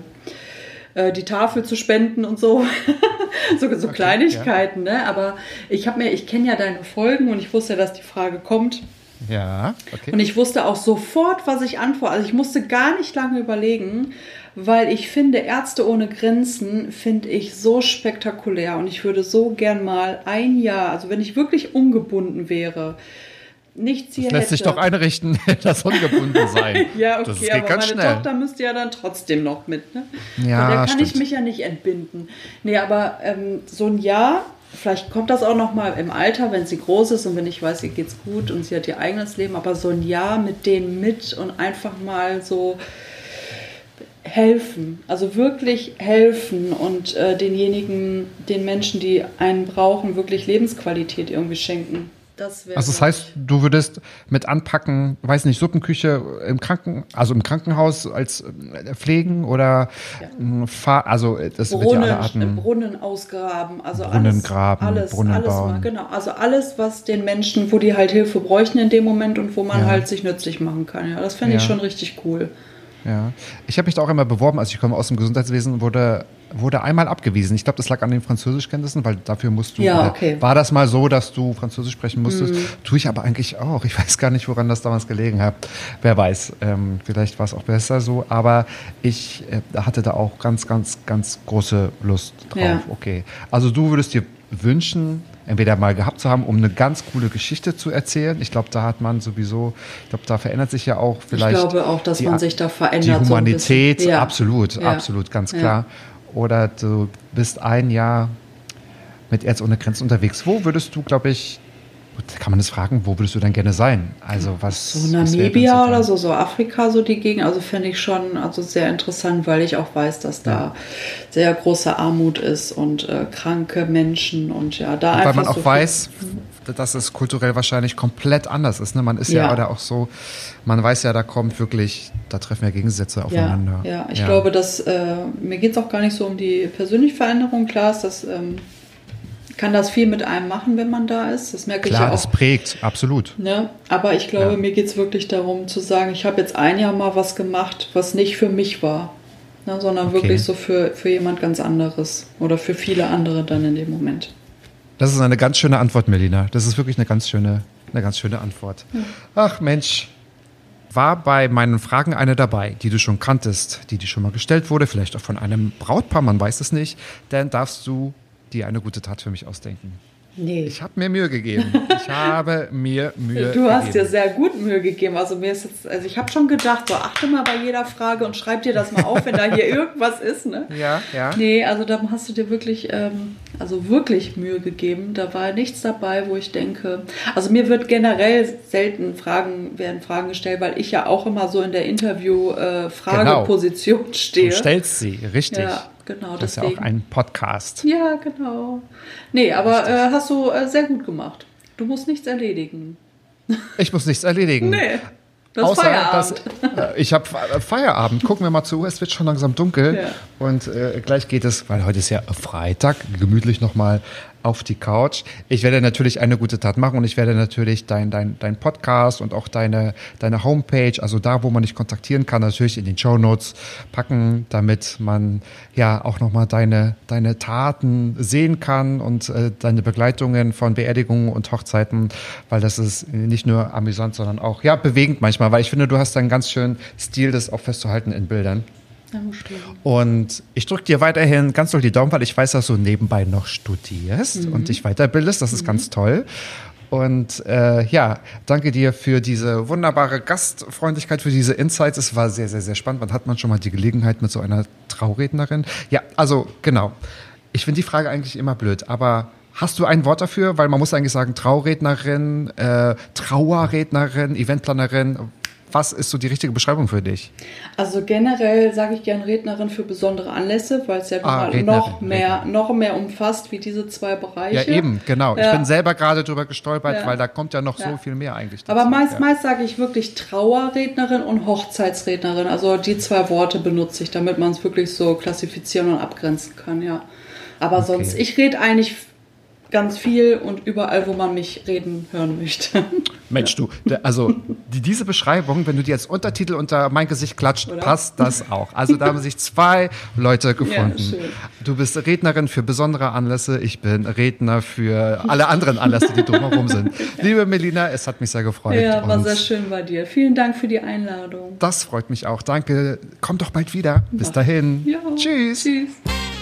äh die Tafel zu spenden und so (laughs) so, so okay, Kleinigkeiten ja. ne aber ich habe mir ich kenne ja deine Folgen und ich wusste dass die Frage kommt ja okay. und ich wusste auch sofort was ich antworte also ich musste gar nicht lange überlegen weil ich finde, Ärzte ohne Grenzen finde ich so spektakulär und ich würde so gern mal ein Jahr, also wenn ich wirklich ungebunden wäre, nichts hier das lässt hätte. sich doch einrichten, (laughs) das ungebunden sein. (laughs) ja, okay, das aber meine schnell. Tochter müsste ja dann trotzdem noch mit. Ne? Ja, Von der kann stimmt. ich mich ja nicht entbinden. Nee, aber ähm, so ein Jahr, vielleicht kommt das auch noch mal im Alter, wenn sie groß ist und wenn ich weiß, ihr geht's gut und sie hat ihr eigenes Leben, aber so ein Jahr mit denen mit und einfach mal so helfen, also wirklich helfen und äh, denjenigen, den Menschen, die einen brauchen, wirklich Lebensqualität irgendwie schenken. Das also das heißt, du würdest mit anpacken, weiß nicht, Suppenküche im Kranken, also im Krankenhaus als äh, pflegen oder ja. also das Brunnen, wird ja alle Arten Brunnen ausgraben, also Brunnen alles, graben, alles, Brunnen alles bauen. Mal, genau, also alles, was den Menschen, wo die halt Hilfe bräuchten in dem Moment und wo man ja. halt sich nützlich machen kann. Ja, das fände ich schon richtig cool. Ja, ich habe mich da auch immer beworben, also ich komme aus dem Gesundheitswesen, wurde, wurde einmal abgewiesen. Ich glaube, das lag an den Französischkenntnissen, weil dafür musst du. Ja, okay. War das mal so, dass du Französisch sprechen musstest? Mhm. Tue ich aber eigentlich auch. Ich weiß gar nicht, woran das damals gelegen hat. Wer weiß, ähm, vielleicht war es auch besser so, aber ich äh, hatte da auch ganz, ganz, ganz große Lust drauf. Ja. Okay. Also du würdest dir wünschen, entweder mal gehabt zu haben, um eine ganz coole Geschichte zu erzählen. Ich glaube, da hat man sowieso, ich glaube, da verändert sich ja auch vielleicht. Ich glaube auch, dass die, man sich da verändert. Die Humanität, so ja. absolut, ja. absolut, ganz klar. Ja. Oder du bist ein Jahr mit Erz ohne Grenzen unterwegs. Wo würdest du, glaube ich, kann man das fragen, wo würdest du denn gerne sein? Also was so Namibia oder so, so Afrika, so die Gegend. Also finde ich schon also sehr interessant, weil ich auch weiß, dass da ja. sehr große Armut ist und äh, kranke Menschen und ja da und einfach. Weil man auch so weiß, dass es kulturell wahrscheinlich komplett anders ist. Ne? Man ist ja, ja da auch so, man weiß ja, da kommt wirklich, da treffen ja Gegensätze aufeinander. Ja, ja. ich glaube, dass äh, mir geht es auch gar nicht so um die persönliche Veränderung. Klar ist das. Ähm, kann das viel mit einem machen, wenn man da ist. Das merke Klar, ich ja auch. das prägt, absolut. Ne? Aber ich glaube, ja. mir geht es wirklich darum zu sagen, ich habe jetzt ein Jahr mal was gemacht, was nicht für mich war, ne? sondern okay. wirklich so für, für jemand ganz anderes oder für viele andere dann in dem Moment. Das ist eine ganz schöne Antwort, Melina. Das ist wirklich eine ganz schöne, eine ganz schöne Antwort. Ja. Ach Mensch, war bei meinen Fragen eine dabei, die du schon kanntest, die dir schon mal gestellt wurde, vielleicht auch von einem Brautpaar, man weiß es nicht, dann darfst du die eine gute Tat für mich ausdenken. Nee. Ich habe mir Mühe gegeben. Ich (laughs) habe mir Mühe Du hast gegeben. dir sehr gut Mühe gegeben. Also mir ist jetzt, also ich habe schon gedacht, so achte mal bei jeder Frage und schreib dir das mal auf, wenn da hier (laughs) irgendwas ist, ne? Ja, ja. Nee, also da hast du dir wirklich, ähm, also wirklich Mühe gegeben. Da war nichts dabei, wo ich denke, also mir wird generell selten Fragen, werden Fragen gestellt, weil ich ja auch immer so in der Interview-Frageposition äh, genau. stehe. Du stellst sie, richtig. Ja, genau. Das deswegen. ist ja auch ein Podcast. Ja, genau. Nee, aber äh, hast du äh, sehr gut gemacht. Du musst nichts erledigen. Ich muss nichts erledigen. Nee. Das Außer, Feierabend. Dass, äh, ich habe Feierabend. Gucken wir mal zu. Es wird schon langsam dunkel. Ja. Und äh, gleich geht es, weil heute ist ja Freitag, gemütlich nochmal auf die Couch. Ich werde natürlich eine gute Tat machen und ich werde natürlich dein, dein, dein Podcast und auch deine, deine Homepage, also da, wo man dich kontaktieren kann, natürlich in den Show Notes packen, damit man ja auch nochmal deine, deine Taten sehen kann und äh, deine Begleitungen von Beerdigungen und Hochzeiten, weil das ist nicht nur amüsant, sondern auch ja bewegend manchmal, weil ich finde, du hast einen ganz schönen Stil, das auch festzuhalten in Bildern. Und ich drücke dir weiterhin ganz doll die Daumen, weil ich weiß, dass du nebenbei noch studierst mhm. und dich weiterbildest. Das ist mhm. ganz toll. Und äh, ja, danke dir für diese wunderbare Gastfreundlichkeit, für diese Insights. Es war sehr, sehr, sehr spannend. Wann hat man schon mal die Gelegenheit mit so einer Traurednerin? Ja, also genau. Ich finde die Frage eigentlich immer blöd, aber Hast du ein Wort dafür? Weil man muss eigentlich sagen Traurednerin, äh, Trauerrednerin, Eventplanerin. Was ist so die richtige Beschreibung für dich? Also generell sage ich gern Rednerin für besondere Anlässe, weil es ja Ah, noch, Rednerin, noch mehr, Rednerin. noch mehr umfasst wie diese zwei Bereiche. Ja, eben, genau. Ich Ja. bin selber gerade drüber gestolpert, Ja. weil da kommt ja noch so Ja. viel mehr eigentlich Aber meist, meist sage ich wirklich Trauerrednerin und Hochzeitsrednerin. Also die zwei Worte benutze ich, damit man es wirklich so klassifizieren und abgrenzen kann, ja. Aber sonst, ich rede eigentlich ganz viel und überall, wo man mich reden hören möchte. Mensch, du, also die, diese Beschreibung, wenn du die als Untertitel unter mein Gesicht klatscht, Oder? passt das auch. Also da haben sich zwei Leute gefunden. schön. du bist Rednerin für besondere Anlässe, ich bin Redner für alle anderen Anlässe, die drumherum sind. (laughs) Liebe Melina, es hat mich sehr gefreut. ja, war sehr schön bei dir. Vielen Dank für die Einladung. Das freut mich auch. Danke. Komm doch bald wieder. Bis dahin. Ja, Tschüss. Tschüss.